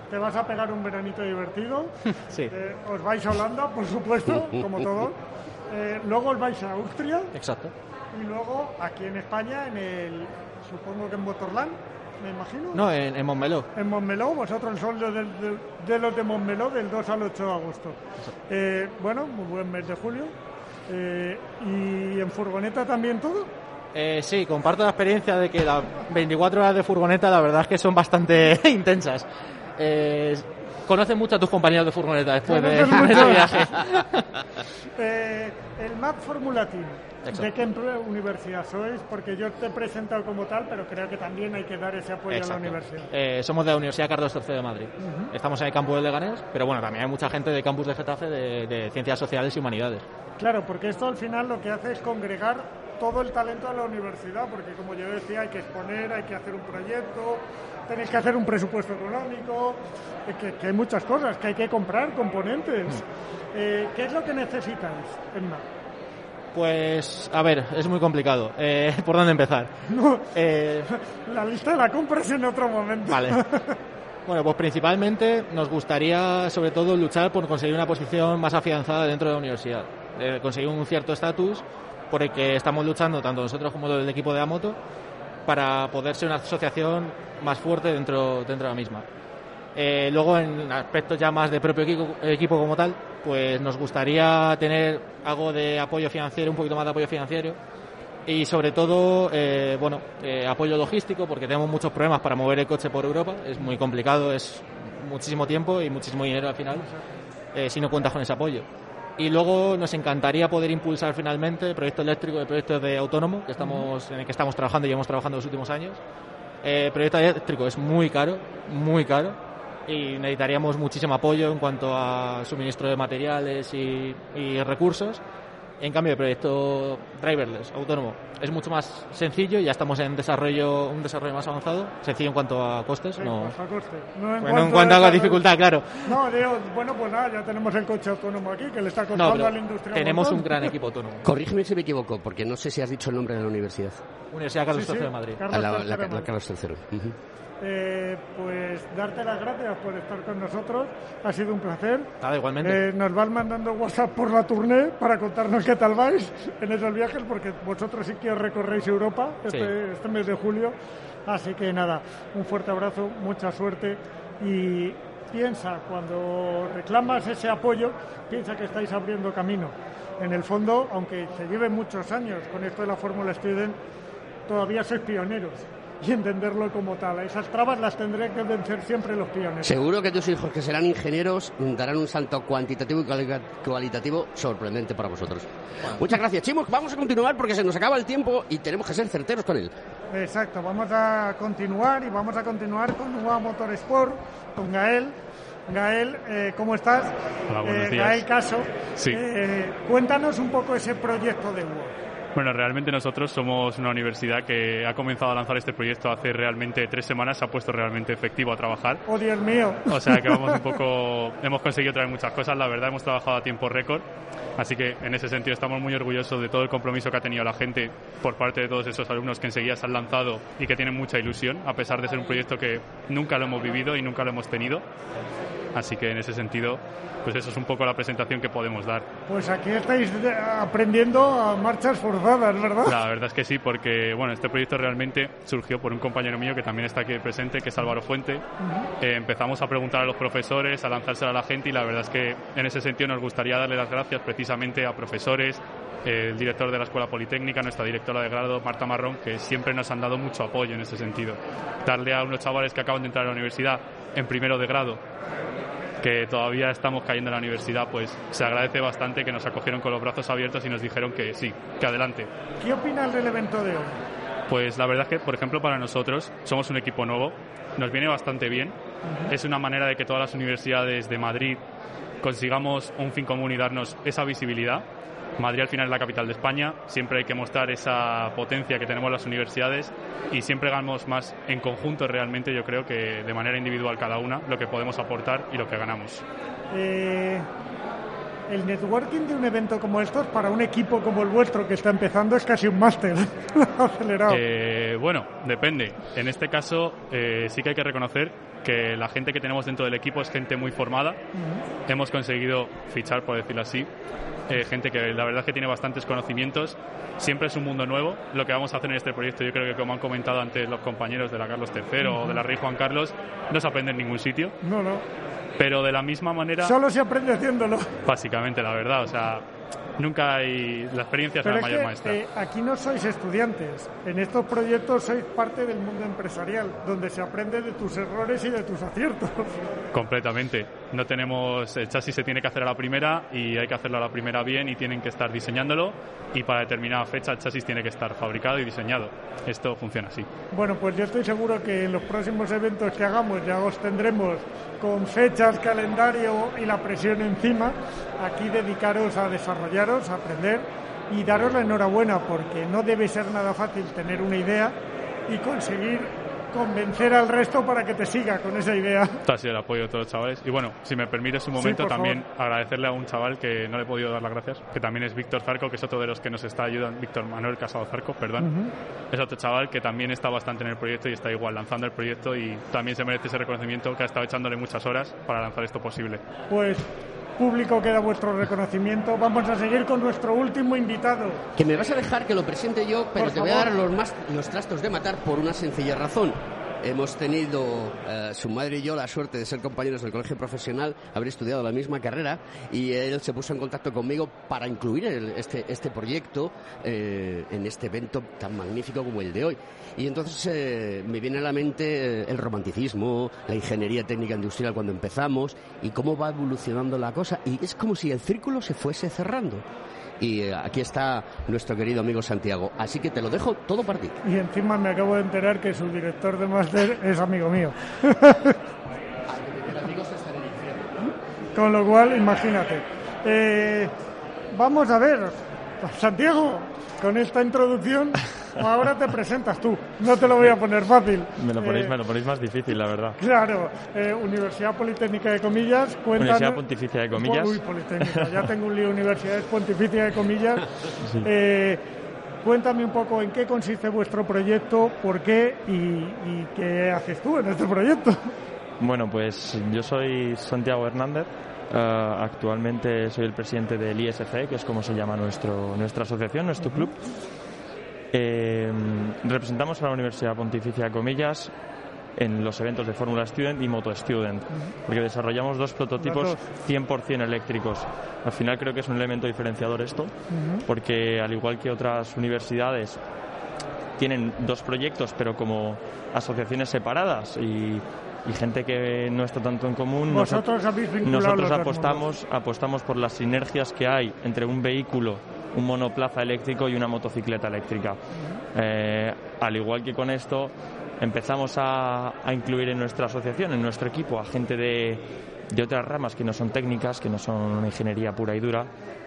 te vas a pegar un veranito divertido, sí. Eh, os vais a Holanda, por supuesto, como todos, eh, luego os vais a Austria. Exacto y luego aquí en España, en el, supongo que en Botorland, me imagino. No, en, en Montmeló. En Montmeló, vosotros sois de, de, los de Montmeló del 2 al 8 de agosto. Eh, bueno, muy buen mes de julio. Eh, ¿Y en furgoneta también todo? Eh, sí, comparto la experiencia de que las 24 horas de furgoneta la verdad es que son bastante intensas. Conoces mucho a tus compañeros de furgoneta después de, de viaje. Eh, el MAP Formula Team. Exacto. ¿De qué universidad sois? Porque yo te he presentado como tal, pero creo que también hay que dar ese apoyo Exacto. a la universidad. Eh, somos de la Universidad Carlos III de Madrid. Estamos en el campus de Leganés, pero bueno, también hay mucha gente del campus de Getafe de, de Ciencias Sociales y Humanidades. Claro, porque esto al final lo que hace es congregar todo el talento de la universidad, porque como yo decía, hay que exponer, hay que hacer un proyecto, tenéis que hacer un presupuesto económico, eh, que, que hay muchas cosas, que hay que comprar componentes. Eh, ¿Qué es lo que necesitáis en MAP? Pues, a ver, es muy complicado. Eh, ¿Por dónde empezar? No, Eh, la lista la compras en otro momento. Vale. Bueno, pues principalmente nos gustaría, sobre todo, luchar por conseguir una posición más afianzada dentro de la universidad, eh, conseguir un cierto estatus por el que estamos luchando tanto nosotros como el equipo de Amoto para poder ser una asociación más fuerte dentro, dentro de la misma. Eh, luego, en aspectos ya más de propio equipo, equipo como tal, pues nos gustaría tener algo de apoyo financiero, un poquito más de apoyo financiero y sobre todo, eh, bueno, eh, apoyo logístico porque tenemos muchos problemas para mover el coche por Europa. Es muy complicado, es muchísimo tiempo y muchísimo dinero al final eh, si no cuentas con ese apoyo. Y luego nos encantaría poder impulsar finalmente el proyecto eléctrico, el proyecto de autónomo que estamos, en el que estamos trabajando y hemos trabajando los últimos años. Eh, proyecto eléctrico es muy caro, muy caro y necesitaríamos muchísimo apoyo en cuanto a suministro de materiales y, y recursos. En cambio, el proyecto driverless, autónomo, es mucho más sencillo, ya estamos en desarrollo, un desarrollo más avanzado, sencillo en cuanto a costes, Sí, no. bajo coste. No en Bueno, en cuanto a la dificultad, claro. No, digo, bueno, pues nada, ya tenemos el coche autónomo aquí, que le está No, costando pero a la industria. tenemos un gran equipo autónomo. Corrígeme si me equivoco, porque no sé si has dicho el nombre de la universidad. Universidad Carlos Sí, sí, III de Madrid. Carlos la, III la- la. Carlos III. Ujú. Eh, pues darte las gracias por estar con nosotros. Ha sido un placer. Nada, igualmente. Eh, nos van mandando WhatsApp por la tournée para contarnos qué tal vais en esos viajes, porque vosotros sí que recorréis Europa este, Sí. este mes de julio. Así que nada, un fuerte abrazo, mucha suerte y piensa, cuando reclamas ese apoyo, piensa que estáis abriendo camino. En el fondo, aunque se lleve muchos años con esto de la Fórmula Student, todavía sois pioneros y entenderlo como tal. Esas trabas las tendré que vencer siempre los pioneros. Seguro que tus hijos, que serán ingenieros, darán un salto cuantitativo y cuali- cualitativo sorprendente para vosotros. Muchas gracias, Chimo. Vamos a continuar porque se nos acaba el tiempo y tenemos que ser certeros con él. Exacto, vamos a continuar y vamos a continuar con UA Motorsport, con Gael. Gael, eh, ¿cómo estás? Hola, buenos Eh, días. Gael Caso. Sí. Eh, cuéntanos un poco ese proyecto de UA. Bueno, realmente nosotros somos una universidad que ha comenzado a lanzar este proyecto hace realmente tres semanas, se ha puesto realmente efectivo a trabajar. Oh, Dios mío. O sea que vamos un poco, hemos conseguido traer muchas cosas, la verdad hemos trabajado a tiempo récord, así que en ese sentido estamos muy orgullosos de todo el compromiso que ha tenido la gente por parte de todos esos alumnos que enseguida se han lanzado y que tienen mucha ilusión, a pesar de ser un proyecto que nunca lo hemos vivido y nunca lo hemos tenido. Así que en ese sentido, pues eso es un poco la presentación que podemos dar. Pues aquí estáis aprendiendo a marchas forzadas, ¿verdad? La verdad es que sí, porque bueno, este proyecto realmente surgió por un compañero mío que también está aquí presente, que es Álvaro Fuente. Eh, empezamos a preguntar a los profesores, a lanzárselo a la gente y la verdad es que en ese sentido nos gustaría darle las gracias precisamente a profesores, el director de la Escuela Politécnica, nuestra directora de grado, Marta Marrón, que siempre nos han dado mucho apoyo en ese sentido. Darle a unos chavales que acaban de entrar a la universidad en primero de grado que todavía estamos cayendo en la universidad, pues se agradece bastante que nos acogieron con los brazos abiertos y nos dijeron que sí, que adelante. ¿Qué opinas del evento de hoy? Pues la verdad es que, por ejemplo, para nosotros somos un equipo nuevo, nos viene bastante bien. Es una manera de que todas las universidades de Madrid consigamos un fin común y darnos esa visibilidad. Madrid al final es la capital de España, siempre hay que mostrar esa potencia que tenemos las universidades y siempre ganamos más en conjunto realmente, yo creo que de manera individual cada una, lo que podemos aportar y lo que ganamos. Eh, el networking de un evento como estos para un equipo como el vuestro que está empezando es casi un máster acelerado. Eh, bueno, depende. En este caso eh, sí que hay que reconocer que la gente que tenemos dentro del equipo es gente muy formada. Hemos conseguido fichar, por decirlo así, eh, gente que la verdad es que tiene bastantes conocimientos. Siempre es un mundo nuevo. Lo que vamos a hacer en este proyecto, yo creo que como han comentado antes los compañeros de la Carlos III o de la Rey Juan Carlos, no se aprende en ningún sitio. No, no. Pero de la misma manera... Solo se aprende haciéndolo. Básicamente, la verdad. O sea, nunca hay. La experiencia es Pero la es mayor que maestra. eh, aquí no sois estudiantes. En estos proyectos sois parte del mundo empresarial, donde se aprende de tus errores y de tus aciertos. Completamente. No tenemos. El chasis se tiene que hacer a la primera y hay que hacerlo a la primera bien y tienen que estar diseñándolo. Y para determinada fecha el chasis tiene que estar fabricado y diseñado. Esto funciona así. Bueno, pues yo estoy seguro que en los próximos eventos que hagamos ya os tendremos con fechas, calendario y la presión encima. Aquí dedicaros a desarrollaros, a aprender y daros la enhorabuena porque no debe ser nada fácil tener una idea y conseguir convencer al resto para que te siga con esa idea. Esto ha sido el apoyo de todos los chavales. Y bueno, si me permites un Sí, momento, por también agradecerle a un chaval que no le he podido dar las gracias, que también es Víctor Zarco, que es otro de los que nos está ayudando, Víctor Manuel Casado Zarco, perdón. Ujú. Es otro chaval que también está bastante en el proyecto y está igual lanzando el proyecto y también se merece ese reconocimiento que ha estado echándole muchas horas para lanzar esto posible. Pues público queda vuestro reconocimiento. Vamos a seguir con nuestro último invitado. Que me vas a dejar que lo presente yo, pero Por te voy a dar favor. los, más, los trastos de matar por una sencilla razón. Hemos tenido, eh, su madre y yo, la suerte de ser compañeros del colegio profesional, haber estudiado la misma carrera y él se puso en contacto conmigo para incluir este, este proyecto eh, en este evento tan magnífico como el de hoy. Y entonces eh, me viene a la mente el romanticismo, la ingeniería técnica industrial cuando empezamos y cómo va evolucionando la cosa. Y es como si el círculo se fuese cerrando. Y eh, aquí está nuestro querido amigo Santiago. Así que te lo dejo todo para ti. Y encima me acabo de enterar que su director de máster es amigo mío. Con lo cual, imagínate. Eh, vamos a ver, Santiago, con esta introducción, ahora te presentas tú. No te lo voy a poner fácil. Me lo ponéis, Eh, me lo ponéis más difícil, la verdad. Claro, eh, Universidad Politécnica de Comillas. Universidad Pontificia de Comillas. Uy, Politécnica, ya tengo un lío, Universidad Pontificia de Comillas. Sí. Eh, cuéntame un poco en qué consiste vuestro proyecto, por qué y, y qué haces tú en este proyecto. Bueno, pues yo soy Santiago Hernández. Eh, actualmente soy el presidente del ISC, que es como se llama nuestro, nuestra asociación, nuestro club. Eh, representamos a la Universidad Pontificia Comillas en los eventos de Fórmula Student y Moto Student, porque desarrollamos dos prototipos Las 100% eléctricos. Al final creo que es un elemento diferenciador esto, porque al igual que otras universidades tienen dos proyectos, pero como asociaciones separadas y, y gente que no está tanto en común. Vosotros nosotros apostamos, apostamos por las sinergias que hay entre un vehículo, un monoplaza eléctrico y una motocicleta eléctrica. Eh, al igual que con esto, empezamos a, a incluir en nuestra asociación, en nuestro equipo, a gente de, de otras ramas que no son técnicas, que no son una ingeniería pura y dura,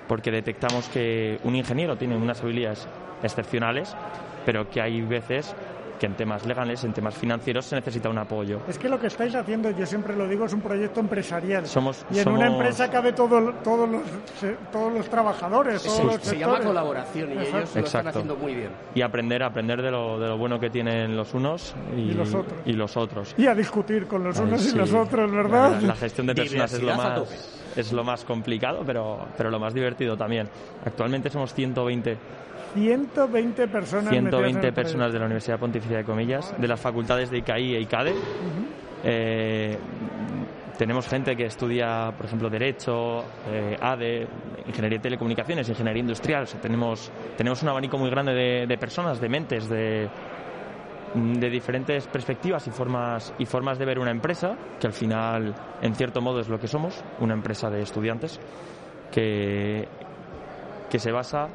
porque detectamos que un ingeniero tiene unas habilidades excepcionales, pero que hay veces que en temas legales, en temas financieros, se necesita un apoyo. Es que lo que estáis haciendo, yo siempre lo digo, es un proyecto empresarial. Somos- y en una somos- empresa cabe todo, todos, los, todos los trabajadores, todos Se, los se llama colaboración y ellos lo están Exacto. haciendo muy bien. Y aprender, aprender de lo, de lo bueno que tienen los unos y, Y los otros. y los otros. Y a discutir con los Ay, unos y sí. los otros, ¿verdad? La, la gestión de personas es lo más es lo más complicado, pero, pero lo más divertido también. Actualmente somos 120, 120 personas. metidas en 120 el personas de la Universidad Pontificia de Comillas, de las facultades de ICAI e ICADE. Eh, tenemos gente que estudia, por ejemplo, Derecho, eh, ADE, Ingeniería de Telecomunicaciones, Ingeniería Industrial. O sea, tenemos, tenemos un abanico muy grande de, de personas, de mentes, de, de diferentes perspectivas y formas, y formas de ver una empresa, que al final, en cierto modo, es lo que somos, una empresa de estudiantes, que, que se basa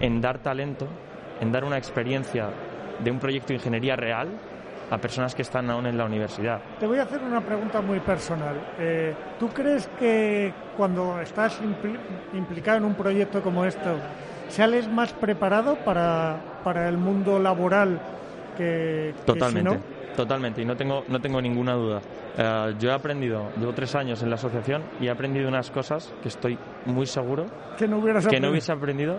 en dar talento, en dar una experiencia de un proyecto de ingeniería real a personas que están aún en la universidad. Te voy a hacer una pregunta muy personal. Eh, ¿Tú crees que cuando estás impli- implicado en un proyecto como esto, sales más preparado para, para el mundo laboral que, que Totalmente, si no? totalmente, y no tengo, no tengo ninguna duda. Eh, yo he aprendido, llevo tres años en la asociación y he aprendido unas cosas que estoy muy seguro Que no que no aprendido. hubiese aprendido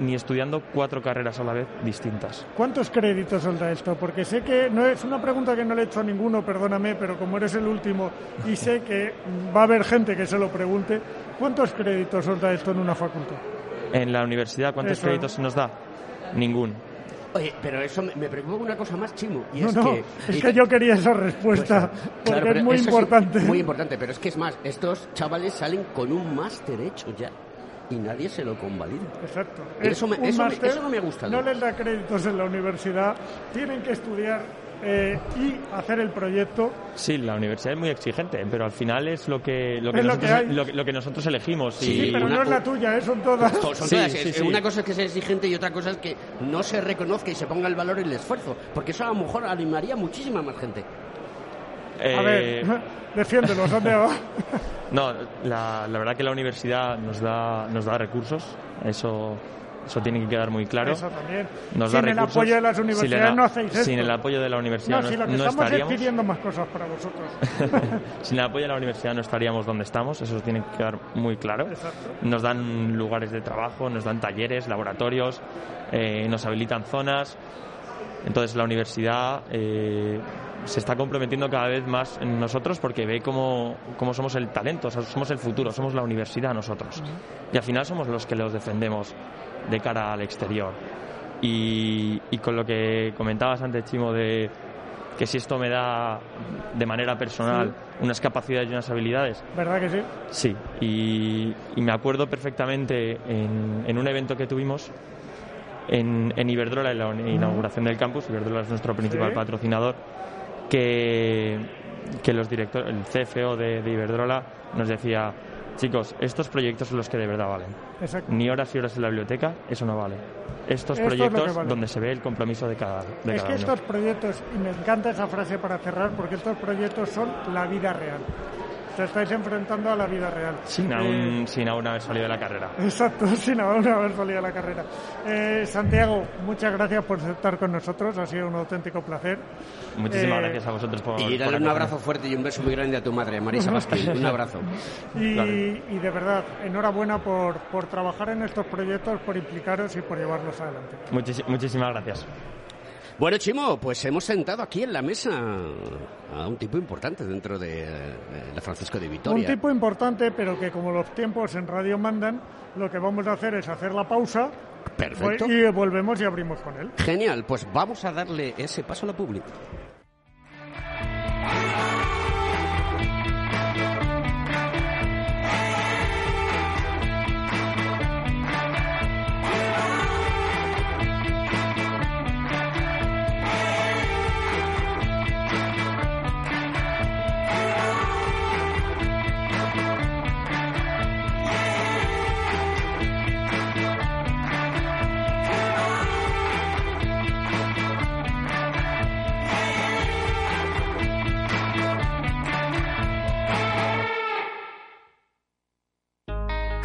ni estudiando cuatro carreras a la vez distintas. ¿Cuántos créditos os da esto? Porque sé que no es una pregunta que no le he hecho a ninguno, perdóname, pero como eres el último y sé que va a haber gente que se lo pregunte, ¿cuántos créditos os da esto en una facultad? En la universidad, ¿cuántos Eso. créditos se nos da? Ningún. Oye, pero eso me, me preocupa una cosa más, Chimo. Y No, es no, que, es y- que yo quería esa respuesta, Pues, porque claro, es muy importante. muy importante, pero es que es más, estos chavales salen con un máster hecho ya. Y nadie se lo convalida. Exacto. Eso, me, eso no me ha gustado. No les da créditos en la universidad, tienen que estudiar eh, y hacer el proyecto. Sí, la universidad es muy exigente, pero al final es lo que, lo que, nosotros, que hay. lo, que- lo que nosotros elegimos. Sí, y pero no es la tuya, eh, son todas. Son Sí, todas, sí, es- sí. Una cosa es que sea exigente y otra cosa es que no se reconozca y se ponga el valor y el esfuerzo, porque eso a lo mejor animaría a muchísima más gente. Eh, A ver, defiéndelo, Santiago. No, la, la verdad que la universidad nos da, nos da recursos, eso, eso tiene que quedar muy claro. Eso también. Nos Sin da el recursos. apoyo de las universidades no hacéis esto. Sin el apoyo de la universidad No, si lo que no estamos estaríamos. es pidiendo más cosas para vosotros. Sin el apoyo de la universidad no estaríamos donde estamos, eso tiene que quedar muy claro. Nos dan lugares de trabajo, nos dan talleres, laboratorios, eh, nos habilitan zonas. Entonces la universidad eh, se está comprometiendo cada vez más en nosotros porque ve cómo, cómo somos el talento, o sea, somos el futuro, somos la universidad nosotros. Y al final somos los que los defendemos de cara al exterior. Y, y con lo que comentabas antes, Chimo, de que si esto me da de manera personal unas capacidades y unas habilidades, ¿Verdad que sí? Sí, y, y me acuerdo perfectamente en, en un evento que tuvimos en, en Iberdrola, en la inauguración del campus, Iberdrola es nuestro principal Sí. patrocinador, que, que los directores, el CFO de, de Iberdrola nos decía, chicos, estos proyectos son los que de verdad valen. Exacto. Ni horas y horas en la biblioteca, eso no vale. Estos Esto es proyectos vale. donde se ve el compromiso de cada, de es cada que uno. estos proyectos, y me encanta esa frase para cerrar, porque estos proyectos son la vida real. Te estáis enfrentando a la vida real. Sin Eh, aún, sin aún haber salido de la carrera. Exacto, sin aún haber salido a la carrera. Eh, Santiago, muchas gracias por estar con nosotros, ha sido un auténtico placer. Muchísimas Eh, gracias a vosotros por Y por darle un abrazo fuerte y un beso muy grande a tu madre, Marisa Basquín. Un abrazo. Y, de verdad, enhorabuena por, por trabajar en estos proyectos, por implicaros y por llevarlos adelante. Muchis- muchísimas gracias. Bueno, Chimo, pues hemos sentado aquí en la mesa a un tipo importante dentro de, de la Francisco de Un Vitoria. tipo importante, pero que como los tiempos en radio mandan, lo que vamos a hacer es hacer la pausa Perfecto. y volvemos y abrimos con él. Genial, pues vamos a darle ese paso a la pública.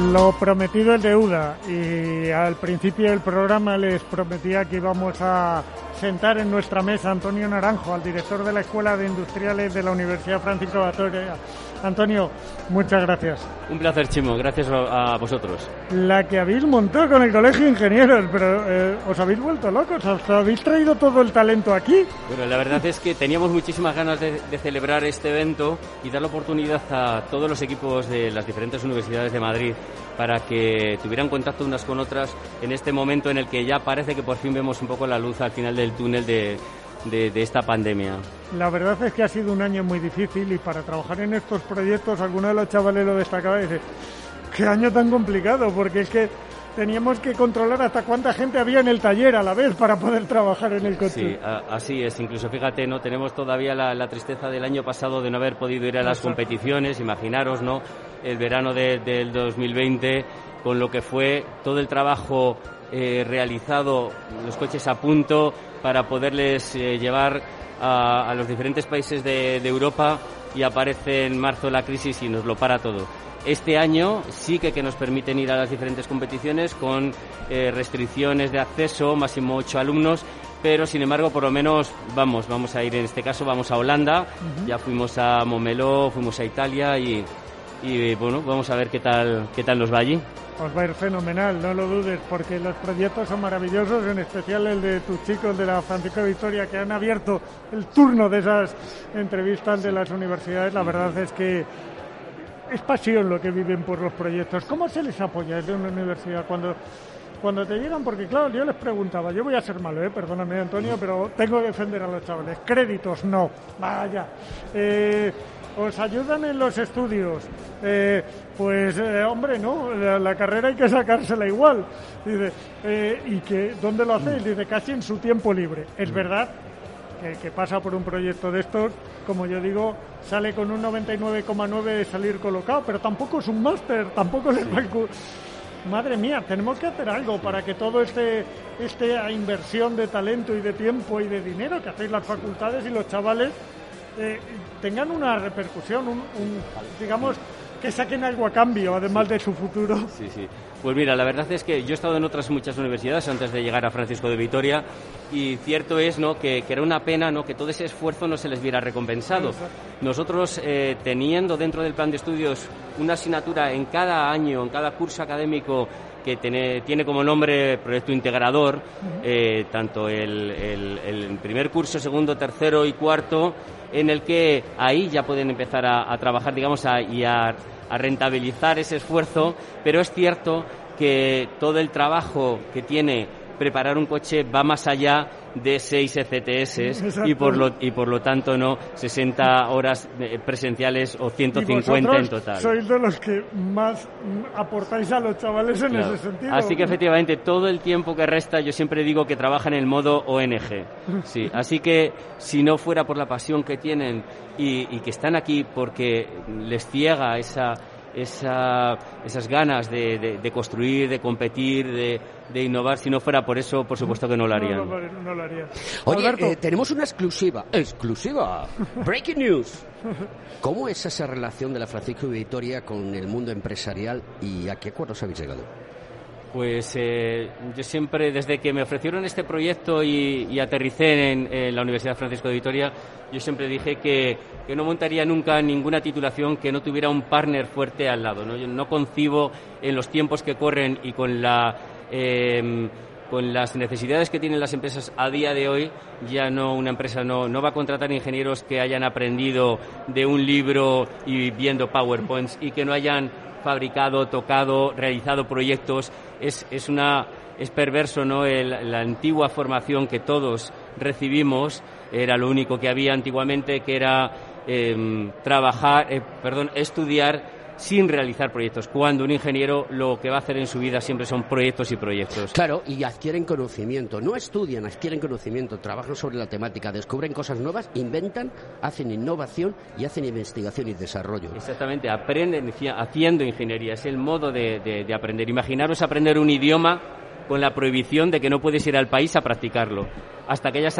Lo prometido es deuda. Y al principio del programa les prometía que íbamos a sentar en nuestra mesa a Antonio Naranjo, al director de la Escuela de Industriales de la Universidad Francisco de Vitoria, Antonio, muchas gracias. Un placer, Chimo. Gracias a vosotros. La que habéis montado con el Colegio de Ingenieros, pero eh, os habéis vuelto locos. ¿Os habéis traído todo el talento aquí? Bueno, la verdad es que teníamos muchísimas ganas de, de celebrar este evento y dar la oportunidad a todos los equipos de las diferentes universidades de Madrid para que tuvieran contacto unas con otras en este momento en el que ya parece que por fin vemos un poco la luz al final del túnel de, de, esta pandemia? La verdad es que ha sido un año muy difícil y para trabajar en estos proyectos, algunos de los chavales lo destacaba y dice, qué año tan complicado, porque es que teníamos que controlar hasta cuánta gente había en el taller a la vez para poder trabajar en el coche. Sí, así es. Incluso fíjate, no tenemos todavía la, tristeza del año pasado de no haber podido ir a las competiciones. Imaginaros, ¿no? El verano del 2020 con lo que fue todo el trabajo eh, realizado, los coches a punto para poderles eh, llevar a, los diferentes países de, Europa y aparece en marzo la crisis y nos lo para todo. Este año sí que, que nos permiten ir a las diferentes competiciones con eh, restricciones de acceso, máximo ocho alumnos, pero sin embargo por lo menos vamos, vamos a ir en este caso, vamos a Holanda, ya fuimos a Momeló, fuimos a Italia y, y bueno, vamos a ver qué tal, qué tal nos va allí. Os va a ir fenomenal, no lo dudes, porque los proyectos son maravillosos, en especial el de tus chicos de la Francisco Victoria, que han abierto el turno de esas entrevistas de las universidades. La verdad es que es pasión lo que viven por los proyectos. ¿Cómo se les apoya desde una universidad cuando cuando te llegan, porque claro, yo les preguntaba, yo voy a ser malo, ¿eh? perdóname Antonio, pero tengo que defender a los chavales. Créditos, no, vaya. Eh, os ayudan en los estudios. Eh, pues, eh, hombre, no, la, carrera hay que sacársela igual. Dice, eh, ¿y que dónde lo hacéis? Dice, casi en su tiempo libre. Es verdad que, que pasa por un proyecto de estos, como yo digo, sale con un 99,9 de salir colocado, pero tampoco es un máster, tampoco le va Madre mía, tenemos que hacer algo para que todo este esta inversión de talento y de tiempo y de dinero que hacéis las facultades y los chavales eh, tengan una repercusión, un, digamos, que saquen algo a cambio, además de su futuro. Sí, sí. Pues mira, la verdad es que yo he estado en otras muchas universidades antes de llegar a Francisco de Vitoria y cierto es ¿no? que, era una pena ¿no? que todo ese esfuerzo no se les viera recompensado. Nosotros, eh, teniendo dentro del plan de estudios una asignatura en cada año, en cada curso académico que tiene, tiene como nombre proyecto integrador, eh, tanto el, el, primer curso, segundo, tercero y cuarto, en el que ahí ya pueden empezar a, trabajar, digamos, y a, a rentabilizar ese esfuerzo, pero es cierto que todo el trabajo que tiene preparar un coche va más allá de 6 ECTS y por lo y por lo tanto no 60 horas eh, presenciales o 150 en total. Sois de los que más aportáis a los chavales en ese sentido. Así que efectivamente todo el tiempo que resta yo siempre digo que trabaja en el modo ONG. Sí, así que si no fuera por la pasión que tienen y, y que están aquí porque les ciega esa esa, esas ganas de, de, construir, de competir, de, de, innovar. Si no fuera por eso, por supuesto que no lo harían. No, lo haría. Oye, eh, tenemos una exclusiva. ¡Exclusiva! Breaking news. ¿Cómo es esa relación de la Francisco y Victoria con el mundo empresarial y a qué acuerdos habéis llegado? Pues eh, yo siempre, desde que me ofrecieron este proyecto y, aterricé en, la Universidad Francisco de Vitoria, yo siempre dije que, no montaría nunca ninguna titulación que no tuviera un partner fuerte al lado. No, yo no concibo en los tiempos que corren y con la em, con las necesidades que tienen las empresas a día de hoy, ya no una empresa no, no va a contratar ingenieros que hayan aprendido de un libro y viendo PowerPoints y que no hayan fabricado, tocado, realizado proyectos. Es, es, una, es perverso, ¿no? la antigua formación que todos recibimos era lo único que había antiguamente, que era em, trabajar, eh, perdón, estudiar sin realizar proyectos, cuando un ingeniero lo que va a hacer en su vida siempre son proyectos y proyectos. Claro, y adquieren conocimiento, no estudian, adquieren conocimiento, trabajan sobre la temática, descubren cosas nuevas, inventan, hacen innovación y hacen investigación y desarrollo. Exactamente, aprenden haciendo ingeniería, es el modo de, de aprender. Imaginaros aprender un idioma con la prohibición de que no puedes ir al país a practicarlo, hasta que hayas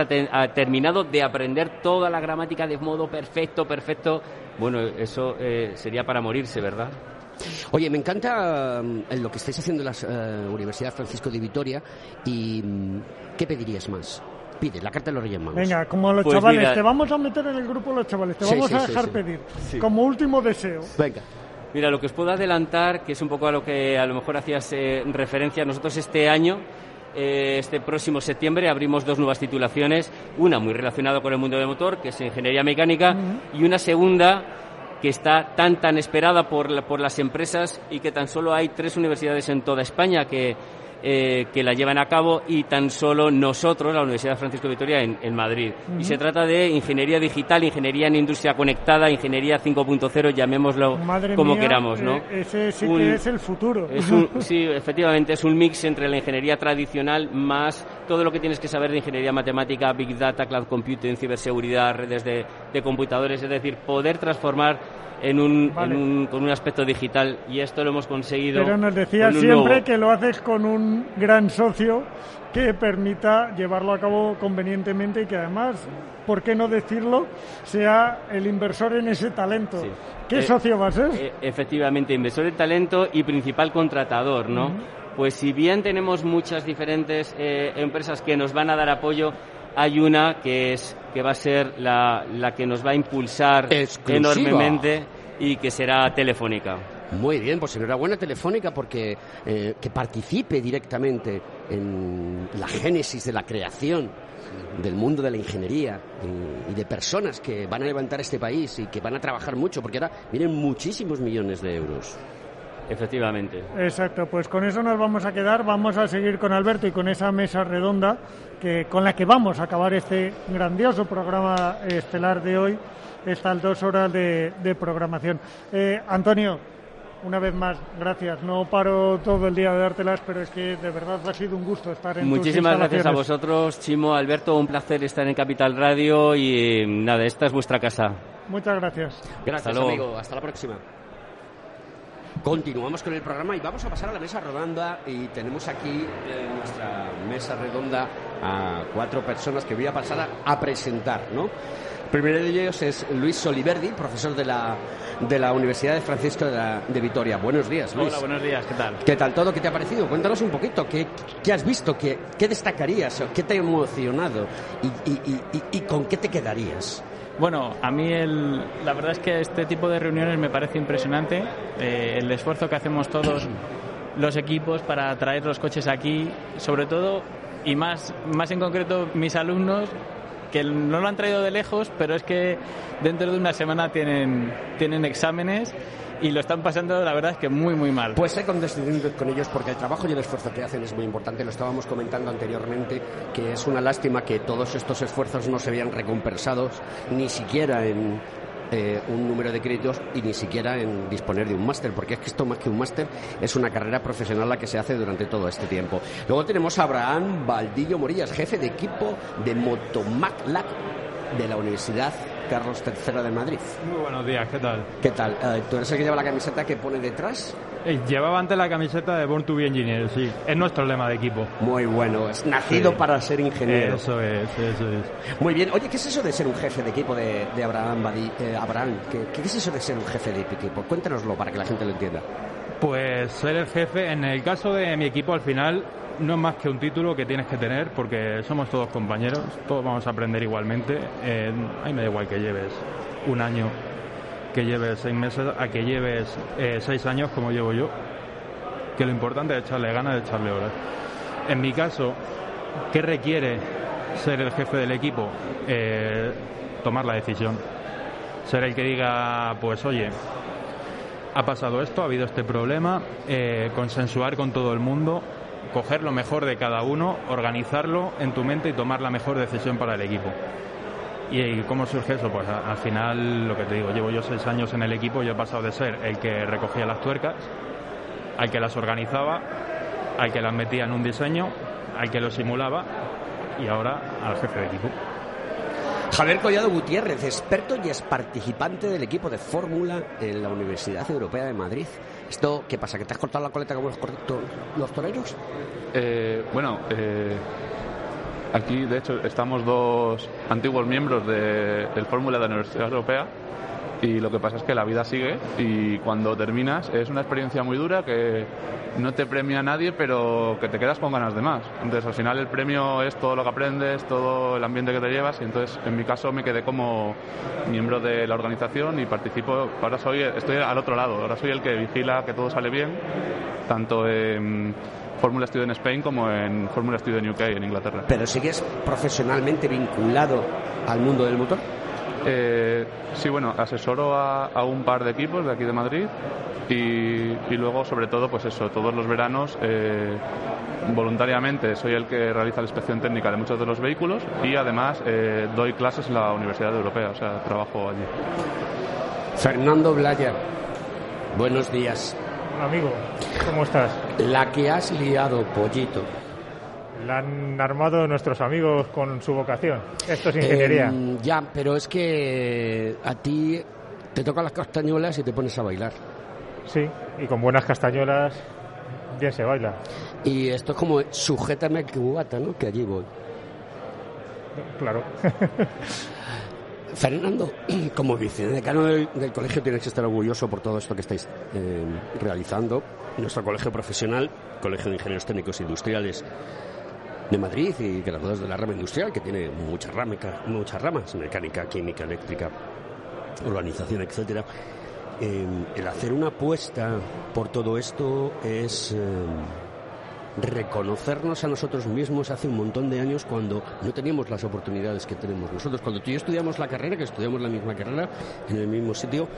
terminado de aprender toda la gramática de modo perfecto, perfecto. Bueno, eso eh, sería para morirse, ¿verdad? Oye, me encanta mm, lo que estáis haciendo en la eh, Universidad Francisco de Vitoria y mm, ¿qué pedirías más? Pide, la carta de los Reyes Magos. Venga, como los Pues chavales, mira- te vamos a meter en el grupo los chavales, te Sí, vamos sí, a sí, dejar sí. pedir. Sí. Como último deseo. Venga. Mira, lo que os puedo adelantar, que es un poco a lo que a lo mejor hacías eh, referencia, nosotros este año, eh, este próximo septiembre, abrimos dos nuevas titulaciones, una muy relacionada con el mundo del motor, que es Ingeniería Mecánica, y una segunda que está tan tan esperada por, la- por las empresas y que tan solo hay tres universidades en toda España que, eh, que la llevan a cabo y tan solo nosotros, la Universidad Francisco de Vitoria, en, en Madrid. Y se trata de ingeniería digital, ingeniería en industria conectada, ingeniería 5.0 llamémoslo Madre como mía, queramos, ¿no? eh, ese sí Un- que es el futuro. es un- sí, efectivamente, es un mix entre la ingeniería tradicional más todo lo que tienes que saber de ingeniería matemática, big data, cloud computing, ciberseguridad, redes de, de computadores, es decir, poder transformar en un, Vale. en un- con un aspecto digital y esto lo hemos conseguido. Pero nos decías siempre nuevo- que lo haces con un gran socio que permita llevarlo a cabo convenientemente y que además, ¿por qué no decirlo?, sea el inversor en ese talento. ¿Qué Eh, socio va a ser? eh, efectivamente, inversor en talento y principal contratador, ¿no? Pues si bien tenemos muchas diferentes eh, empresas que nos van a dar apoyo, hay una que es que va a ser la, la que nos va a impulsar Exclusiva. enormemente y que será Telefónica. Muy bien, pues enhorabuena Telefónica porque eh, que participe directamente en la génesis de la creación del mundo de la ingeniería y, y de personas que van a levantar este país y que van a trabajar mucho porque ahora vienen muchísimos millones de euros. Efectivamente. Exacto, pues con eso nos vamos a quedar. Vamos a seguir con Alberto y con esa mesa redonda que con la que vamos a acabar este grandioso programa estelar de hoy, estas dos horas de, de programación. Eh, Antonio, una vez más, gracias. No paro todo el día de dártelas, pero es que de verdad ha sido un gusto estar en tus Muchísimas gracias a vosotros, Chimo, Alberto, un placer estar en Capital Radio y nada, esta es vuestra casa. Muchas gracias. Gracias, Hasta luego. amigo. Hasta la próxima. Continuamos con el programa y vamos a pasar a la mesa redonda y tenemos aquí en nuestra mesa redonda a cuatro personas que voy a pasar a, a presentar, ¿no? El primero de ellos es Luis Soliverdi, profesor de la, de la Universidad de Francisco de, la- de Vitoria. Buenos días, Luis. Hola, buenos días, ¿qué tal? ¿Qué tal todo? ¿Qué te ha parecido? Cuéntanos un poquito. ¿Qué, qué has visto? ¿Qué, qué destacarías? ¿Qué te ha emocionado? ¿Y, y- y- y- y con qué te quedarías? Bueno, a mí el- la verdad es que este tipo de reuniones me parece impresionante. eh, el esfuerzo que hacemos todos los equipos para traer los coches aquí, sobre todo, y más, más en concreto mis alumnos, que no lo han traído de lejos, pero es que dentro de una semana tienen, tienen exámenes y lo están pasando, la verdad es que muy, muy mal. Pues sé condescendiente con ellos porque el trabajo y el esfuerzo que hacen es muy importante. Lo estábamos comentando anteriormente, que es una lástima que todos estos esfuerzos no se vean recompensados ni siquiera en eh, un número de créditos y ni siquiera en disponer de un máster, porque es que esto más que un máster es una carrera profesional la que se hace durante todo este tiempo. Luego tenemos a Abraham Valdillo Morillas, jefe de equipo de Motomac Lab de la Universidad Carlos III de Madrid. Muy buenos días, ¿qué tal? ¿Qué tal? Eh, ¿Tú eres el que lleva la camiseta que pone detrás? Eh, Llevaba antes la camiseta de Born to be Engineer, sí. Es nuestro lema de equipo. Muy bueno, es nacido Sí. para ser ingeniero. Eso es, eso es. Muy bien. Oye, ¿qué es eso de ser un jefe de equipo de, de Abraham eh, Abraham? ¿Qué, ¿Qué es eso de ser un jefe de equipo? Cuéntanoslo para que la gente lo entienda. Pues ser el jefe, en el caso de mi equipo, al final no es más que un título que tienes que tener porque somos todos compañeros, todos vamos a aprender igualmente. Eh, a mí me da igual que lleves un año, que lleves seis meses, a que lleves eh, seis años como llevo yo, que lo importante es echarle ganas, de echarle horas. En mi caso, ¿qué requiere ser el jefe del equipo? Eh, tomar la decisión. Ser el que diga, pues oye, ha pasado esto, ha habido este problema, eh, consensuar con todo el mundo, coger lo mejor de cada uno, organizarlo en tu mente y tomar la mejor decisión para el equipo. ¿Y cómo surge eso? Pues al final, lo que te digo, llevo yo seis años en el equipo y he pasado de ser el que recogía las tuercas, al que las organizaba, al que las metía en un diseño, al que lo simulaba y ahora al jefe de equipo. Javier Collado Gutiérrez, experto y es participante del equipo de Fórmula en la Universidad Europea de Madrid. ¿Esto qué pasa? ¿Que te has cortado la coleta correcto- los toreros? Eh, bueno, eh, aquí de hecho estamos dos antiguos miembros de- del Fórmula de la Universidad Europea y lo que pasa es que la vida sigue y cuando terminas es una experiencia muy dura que no te premia nadie, pero que te quedas con ganas de más. Entonces al final el premio es todo lo que aprendes, todo el ambiente que te llevas y entonces en mi caso me quedé como miembro de la organización y participo, ahora soy, estoy al otro lado, ahora soy el que vigila que todo sale bien, tanto en Fórmula Studio en Spain como en Fórmula Studio en UK, en Inglaterra. ¿Pero sigues profesionalmente vinculado al mundo del motor? Eh, sí, bueno, asesoro a, a, un par de equipos de aquí de Madrid y, y luego, sobre todo, pues eso, todos los veranos eh, voluntariamente soy el que realiza la inspección técnica de muchos de los vehículos y además eh, doy clases en la Universidad Europea, o sea, trabajo allí. Fernando Blaya, buenos días. Amigo, ¿cómo estás? La que has liado, pollito. La han armado nuestros amigos con su vocación. Esto es ingeniería. Eh, ya, pero es que a ti te tocan las castañuelas y te pones a bailar. Sí, y con buenas castañuelas bien se baila. Y esto es como sujétame que cubata, ¿no? Que allí voy. Claro. Fernando, como vicedecano del, del, colegio tienes que estar orgulloso por todo esto que estáis eh, realizando. Nuestro colegio profesional, Colegio de Ingenieros Técnicos Industriales de Madrid y graduados de la rama industrial, que tiene muchas, ramas, muchas ramas, mecánica, química, eléctrica, urbanización, etcétera. Eh, el hacer una apuesta por todo esto es... Eh, reconocernos a nosotros mismos hace un montón de años cuando no teníamos las oportunidades que tenemos nosotros. Cuando tú y yo estudiamos la carrera, que estudiamos la misma carrera en el mismo sitio,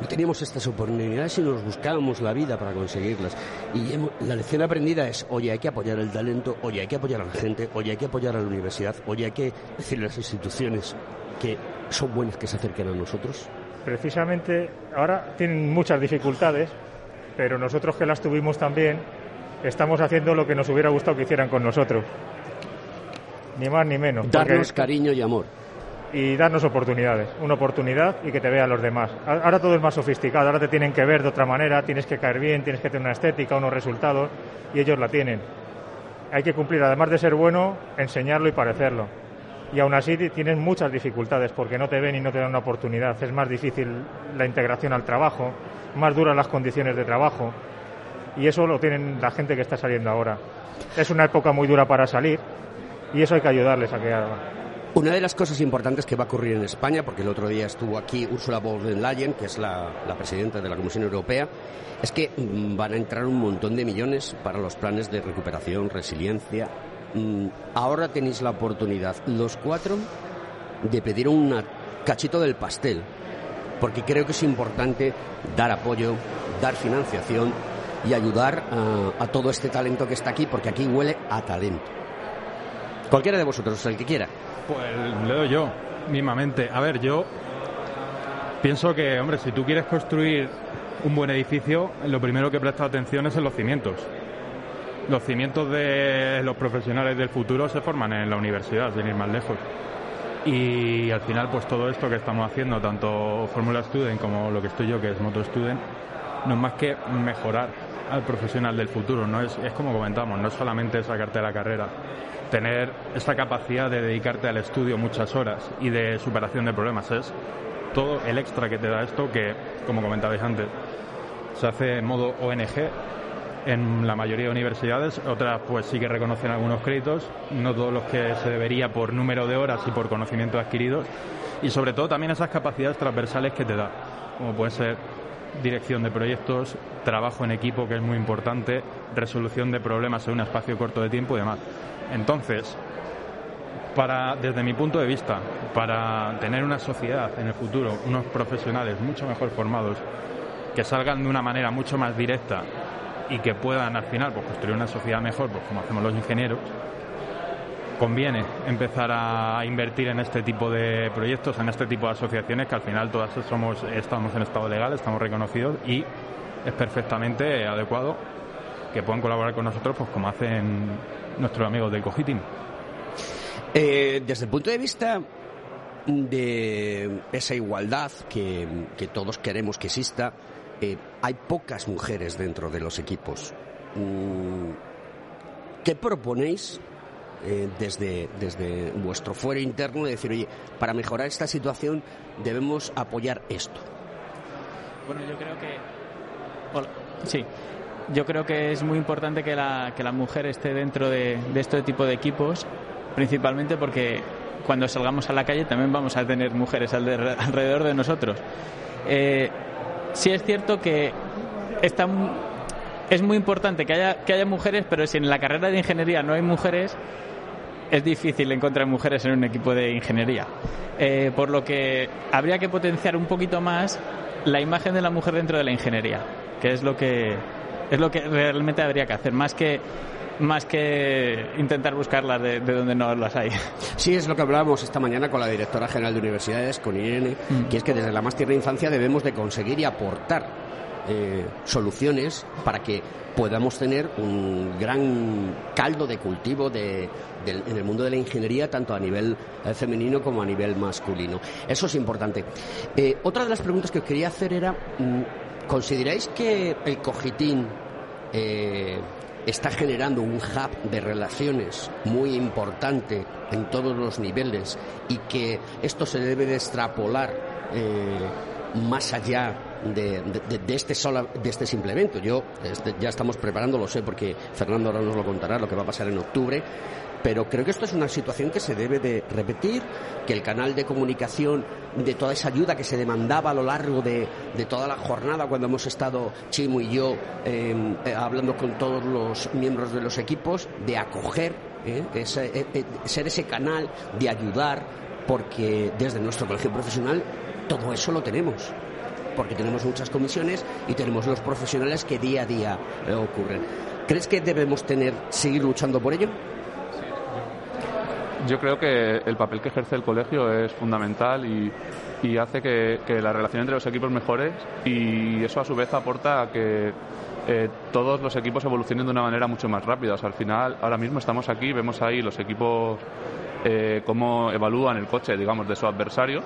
no teníamos estas oportunidades y nos buscábamos la vida para conseguirlas. Y la lección aprendida es, oye, hay que apoyar el talento, oye, hay que apoyar a la gente, oye, hay que apoyar a la universidad, oye, hay que decirle a las instituciones que son buenas que se acerquen a nosotros. Precisamente ahora tienen muchas dificultades, pero nosotros que las tuvimos también, estamos haciendo lo que nos hubiera gustado que hicieran con nosotros. Ni más ni menos. Darnos porque... cariño y amor. Y darnos oportunidades. Una oportunidad y que te vean los demás. Ahora todo es más sofisticado. Ahora te tienen que ver de otra manera. Tienes que caer bien, tienes que tener una estética, unos resultados. Y ellos la tienen. Hay que cumplir, además de ser bueno, enseñarlo y parecerlo. Y aún así tienes muchas dificultades porque no te ven y no te dan una oportunidad. Es más difícil la integración al trabajo, más duras las condiciones de trabajo y eso lo tienen la gente que está saliendo ahora. Es una época muy dura para salir y eso hay que ayudarles a que hagan. Una de las cosas importantes que va a ocurrir en España, porque el otro día estuvo aquí Ursula von der Leyen, que es la, la, presidenta de la Comisión Europea, es que van a entrar un montón de millones para los planes de recuperación, resiliencia. Ahora tenéis la oportunidad, los cuatro, de pedir un cachito del pastel, porque creo que es importante dar apoyo, dar financiación y ayudar a, todo este talento que está aquí, porque aquí huele a talento. Cualquiera de vosotros, el que quiera. Pues le doy yo, mismamente. A ver, yo pienso que, hombre, si tú quieres construir un buen edificio, lo primero que presta atención es en los cimientos. Los cimientos de los profesionales del futuro se forman en la universidad, sin ir más lejos. Y al final, pues todo esto que estamos haciendo, tanto Fórmula Student como lo que estoy yo, que es Moto Student, no es más que mejorar al profesional del futuro. No es, es como comentamos, no es solamente sacarte la carrera, tener esa capacidad de dedicarte al estudio muchas horas y de superación de problemas. Es todo el extra que te da esto que, como comentabais antes, se hace en modo ONG en la mayoría de universidades, otras pues sí que reconocen algunos créditos, no todos los que se debería por número de horas y por conocimientos adquiridos, y sobre todo también esas capacidades transversales que te da, como puede ser dirección de proyectos, trabajo en equipo, que es muy importante, resolución de problemas en un espacio corto de tiempo y demás. Entonces, para, desde mi punto de vista, para tener una sociedad en el futuro, unos profesionales mucho mejor formados, que salgan de una manera mucho más directa y que puedan al final pues, construir una sociedad mejor, pues como hacemos los ingenieros, conviene empezar a invertir en este tipo de proyectos, en este tipo de asociaciones que al final todas somos, estamos en estado legal, estamos reconocidos y es perfectamente adecuado que puedan colaborar con nosotros pues como hacen nuestros amigos del Cogitim. Eh, desde el punto de vista de esa igualdad que, todos queremos que exista, eh, hay pocas mujeres dentro de los equipos. ¿Qué proponéis eh, desde, desde vuestro fuero interno de decir, oye, para mejorar esta situación debemos apoyar esto? Bueno, yo creo que... Hola. Sí, yo creo que es muy importante que la, que la mujer esté dentro de, de este tipo de equipos, principalmente porque cuando salgamos a la calle también vamos a tener mujeres alrededor de nosotros. Eh, sí es cierto que está, es muy importante que haya, que haya mujeres, pero si en la carrera de ingeniería no hay mujeres, es difícil encontrar mujeres en un equipo de ingeniería. Eh, por lo que habría que potenciar un poquito más la imagen de la mujer dentro de la ingeniería, que es lo que es lo que realmente habría que hacer, más que más que intentar buscarlas de, donde no las hay. Sí, es lo que hablábamos esta mañana con la directora general de universidades, con Irene, mm. que es que desde la más tierna infancia debemos de conseguir y aportar eh, soluciones para que podamos tener un gran caldo de cultivo de, en el mundo de la ingeniería, tanto a nivel eh, femenino como a nivel masculino. Eso es importante. Eh, otra de las preguntas que quería hacer era, mm, ¿consideráis que el cogitín eh, está generando un hub de relaciones muy importante en todos los niveles y que esto se debe de extrapolar más allá de, este de este simple evento. Yo este, ya estamos preparando, lo sé, porque Fernando ahora nos lo contará, lo que va a pasar en octubre. Pero creo que esto es una situación que se debe de repetir, que el canal de comunicación de toda esa ayuda que se demandaba a lo largo de, toda la jornada cuando hemos estado Chimo y yo em, eh, hablando con todos los miembros de los equipos, de acoger, eh, eh, ser ese canal de ayudar, porque desde nuestro colegio profesional todo eso lo tenemos porque tenemos muchas comisiones y tenemos los profesionales que día a día eh, ocurren. ¿Crees que debemos tener seguir luchando por ello? Yo creo que el papel que ejerce el colegio es fundamental y, hace que, la relación entre los equipos mejore y eso a su vez aporta a que eh, todos los equipos evolucionen de una manera mucho más rápida. al final, ahora mismo estamos aquí, vemos ahí los equipos eh, cómo evalúan el coche, digamos, de su adversario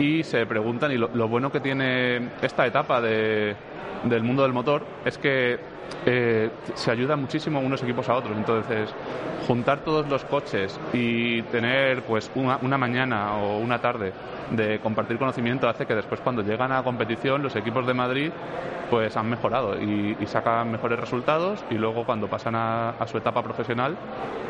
y se preguntan, y lo, bueno que tiene esta etapa de, del mundo del motor es que eh, se ayudan muchísimo unos equipos a otros. Entonces, juntar todos los coches y tener pues una, mañana o una tarde de compartir conocimiento hace que después cuando llegan a competición los equipos de Madrid pues han mejorado y, sacan mejores resultados y luego cuando pasan a, su etapa profesional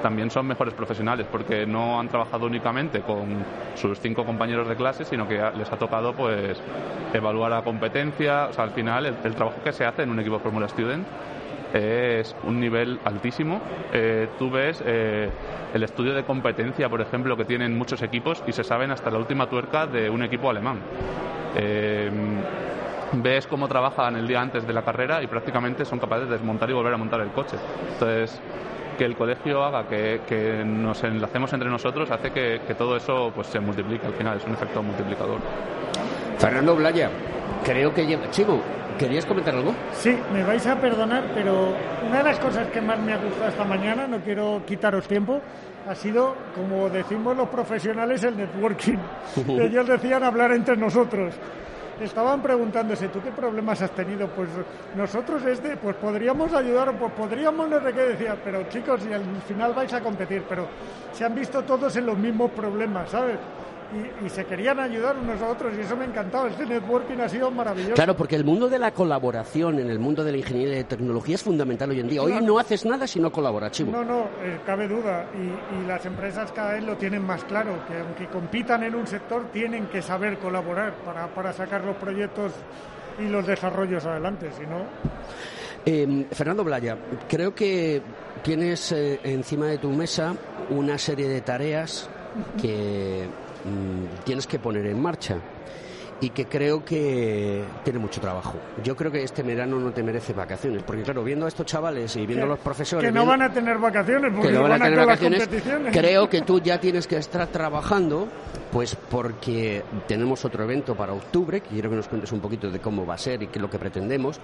también son mejores profesionales porque no han trabajado únicamente con sus cinco compañeros de clase sino que les ha tocado pues evaluar la competencia o sea al final el, trabajo que se hace en un equipo Fórmula Student es un nivel altísimo. Eh, tú ves eh, el estudio de competencia, por ejemplo, que tienen muchos equipos y se saben hasta la última tuerca de un equipo alemán. Eh, ves cómo trabajan el día antes de la carrera y prácticamente son capaces de desmontar y volver a montar el coche. Entonces, que el colegio haga que, nos enlacemos entre nosotros hace que, todo eso pues se multiplique al final, es un efecto multiplicador. Fernando Blaya, creo que lleva... Chivo, ¿querías comentar algo? Sí, me vais a perdonar, pero una de las cosas que más me ha gustado esta mañana, no quiero quitaros tiempo, ha sido, como decimos los profesionales, el networking. Ellos decían hablar entre nosotros estaban preguntándose, ¿tú qué problemas has tenido? Pues nosotros este, pues podríamos ayudar, pues podríamos, no sé qué decía, pero chicos, y al final vais a competir, pero se han visto todos en los mismos problemas, ¿sabes? Y, se querían ayudar unos a otros y eso me encantaba. Este networking ha sido maravilloso. Claro, porque el mundo de la colaboración en el mundo de la ingeniería de tecnología es fundamental hoy en día. Hoy no haces nada si no colaboras, Chivo. No, no, eh, cabe duda. Y, las empresas cada vez lo tienen más claro, que aunque compitan en un sector, tienen que saber colaborar para, para sacar los proyectos y los desarrollos adelante, si no... Eh, Fernando Blaya, creo que tienes eh, encima de tu mesa una serie de tareas que Mm, tienes que poner en marcha y que creo que tiene mucho trabajo. Yo creo que este verano no te merece vacaciones, porque claro, viendo a estos chavales y viendo a los profesores... Que no van a tener vacaciones, porque no van, a tener vacaciones, creo que tú ya tienes que estar trabajando, pues porque tenemos otro evento para octubre, que quiero que nos cuentes un poquito de cómo va a ser y qué es lo que pretendemos.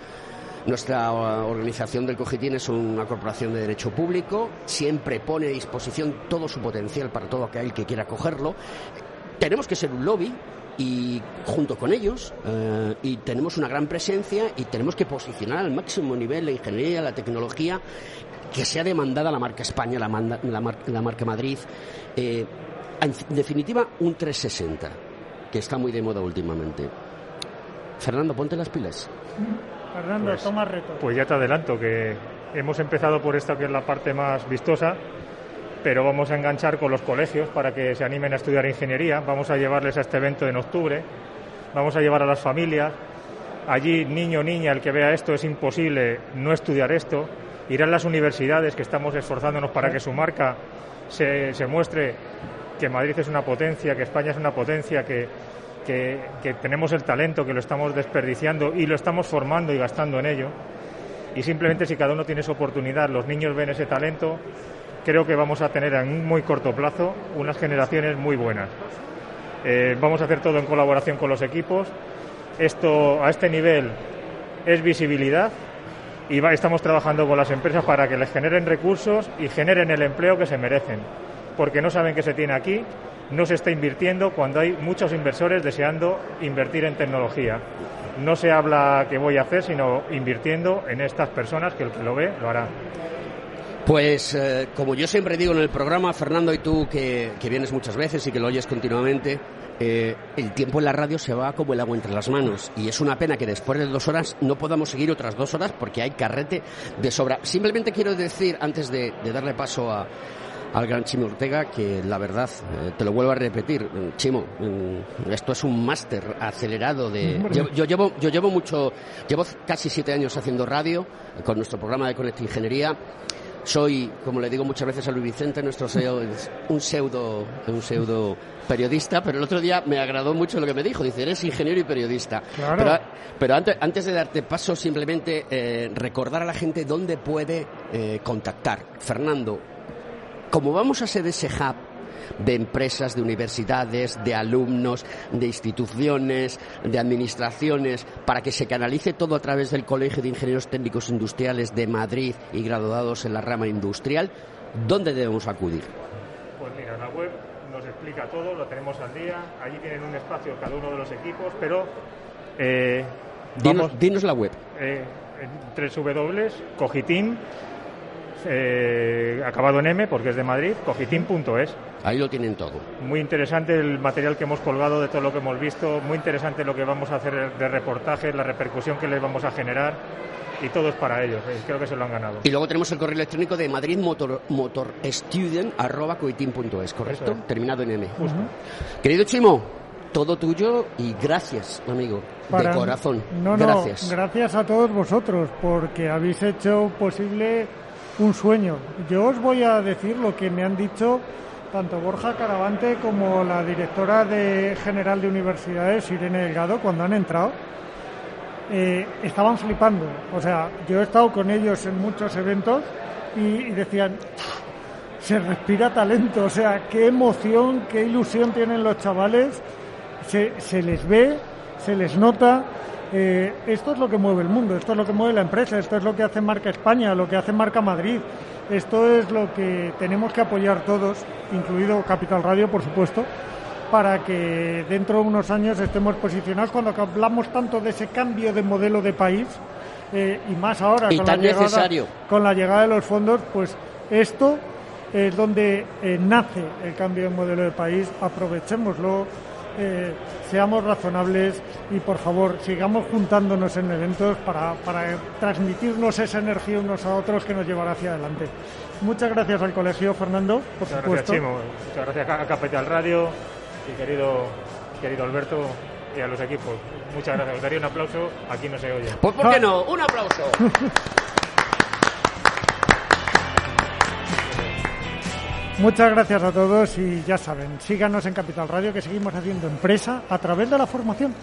Nuestra organización del Cogitín es una corporación de derecho público, siempre pone a disposición todo su potencial para todo aquel que quiera cogerlo tenemos que ser un lobby y junto con ellos eh, y tenemos una gran presencia y tenemos que posicionar al máximo nivel la ingeniería, la tecnología que sea demandada la marca España, la, marca Madrid. Eh, en definitiva, un 360, que está muy de moda últimamente. Fernando, ponte las pilas. Fernando, Pues- toma reto. Pues ya te adelanto que hemos empezado por esta que es la parte más vistosa, pero vamos a enganchar con los colegios para que se animen a estudiar ingeniería. Vamos a llevarles a este evento en octubre. Vamos a llevar a las familias. Allí, niño o niña, el que vea esto, es imposible no estudiar esto. Irán las universidades, que estamos esforzándonos para que su marca se, se muestre que Madrid es una potencia, que España es una potencia, que, que- que tenemos el talento, que lo estamos desperdiciando y lo estamos formando y gastando en ello. Y simplemente si cada uno tiene su oportunidad, los niños ven ese talento, creo que vamos a tener en un muy corto plazo unas generaciones muy buenas. Eh, vamos a hacer todo en colaboración con los equipos. Esto a este nivel es visibilidad y estamos trabajando con las empresas para que les generen recursos y generen el empleo que se merecen, porque no saben que se tiene aquí, no se está invirtiendo cuando hay muchos inversores deseando invertir en tecnología. No se habla que voy a hacer, sino invirtiendo en estas personas que el que lo ve lo hará. Pues eh, como yo siempre digo en el programa, Fernando y tú que, que vienes muchas veces y que lo oyes continuamente, eh, el tiempo en la radio se va como el agua entre las manos y es una pena que después de dos horas no podamos seguir otras dos horas porque hay carrete de sobra. Simplemente quiero decir, antes de, de darle paso a, al gran Chimo Ortega, que la verdad, eh, te lo vuelvo a repetir, eh, Chimo, mm, esto es un máster acelerado de... Yo, yo llevo, yo llevo mucho, llevo casi siete años haciendo radio con nuestro programa de Conecta Ingeniería. Soy, como le digo muchas veces a Luis Vicente, nuestro CEO es un pseudo, un pseudo periodista, pero el otro día me agradó mucho lo que me dijo. Dice, eres ingeniero y periodista. Claro. Pero, pero antes, antes de darte paso, simplemente eh, recordar a la gente dónde puede eh, contactar. Fernando, como vamos a ser ese hub de empresas, de universidades, de alumnos, de instituciones, de administraciones, para que se canalice todo a través del Colegio de Ingenieros Técnicos Industriales de Madrid y graduados en la rama industrial, ¿dónde debemos acudir? Pues mira, la web nos explica todo, lo tenemos al día. Allí tienen un espacio cada uno de los equipos, pero eh, Dinos, dinos la web. eh, en www.cogitin, eh, acabado en M porque es de Madrid, cogitin.es. Ahí lo tienen todo. Muy interesante el material que hemos colgado de todo lo que hemos visto, muy interesante lo que vamos a hacer de reportajes, la repercusión que les vamos a generar y todo es para ellos, eh, creo que se lo han ganado. Y luego tenemos el correo electrónico de Madrid Motor, motorstudent.coitin.es, ¿correcto? Eso es. Terminado en M. Querido Chimo, todo tuyo y gracias, amigo, Para- de corazón. No, no, gracias. gracias a todos vosotros porque habéis hecho posible un sueño. Yo os voy a decir lo que me han dicho tanto Borja Caravante como la directora de general de universidades, Irene Delgado, cuando han entrado. Eh, estaban flipando. O sea, yo he estado con ellos en muchos eventos y, y decían, se respira talento, o sea, qué emoción, qué ilusión tienen los chavales, se, se les ve, se les nota. Eh, esto es lo que mueve el mundo, esto es lo que mueve la empresa, esto es lo que hace Marca España, lo que hace Marca Madrid, esto es lo que tenemos que apoyar todos, incluido Capital Radio, por supuesto, para que dentro de unos años estemos posicionados cuando hablamos tanto de ese cambio de modelo de país eh, y más ahora Y con tan la llegada, necesario. con la llegada de los fondos, pues esto es donde eh, nace el cambio de modelo de país. Aprovechémoslo, eh, seamos razonables y por favor sigamos juntándonos en eventos para, para transmitirnos esa energía unos a otros que nos llevará hacia adelante. Muchas gracias al colegio, Fernando, por Muchas supuesto. gracias, Chimo. Muchas gracias a Capital Radio y querido, querido Alberto y a los equipos. Muchas gracias. Os daría un aplauso. Aquí no se oye. Pues ¿por qué no? Un aplauso. Muchas gracias a todos y ya saben, síganos en Capital Radio que seguimos haciendo empresa a través de la formación.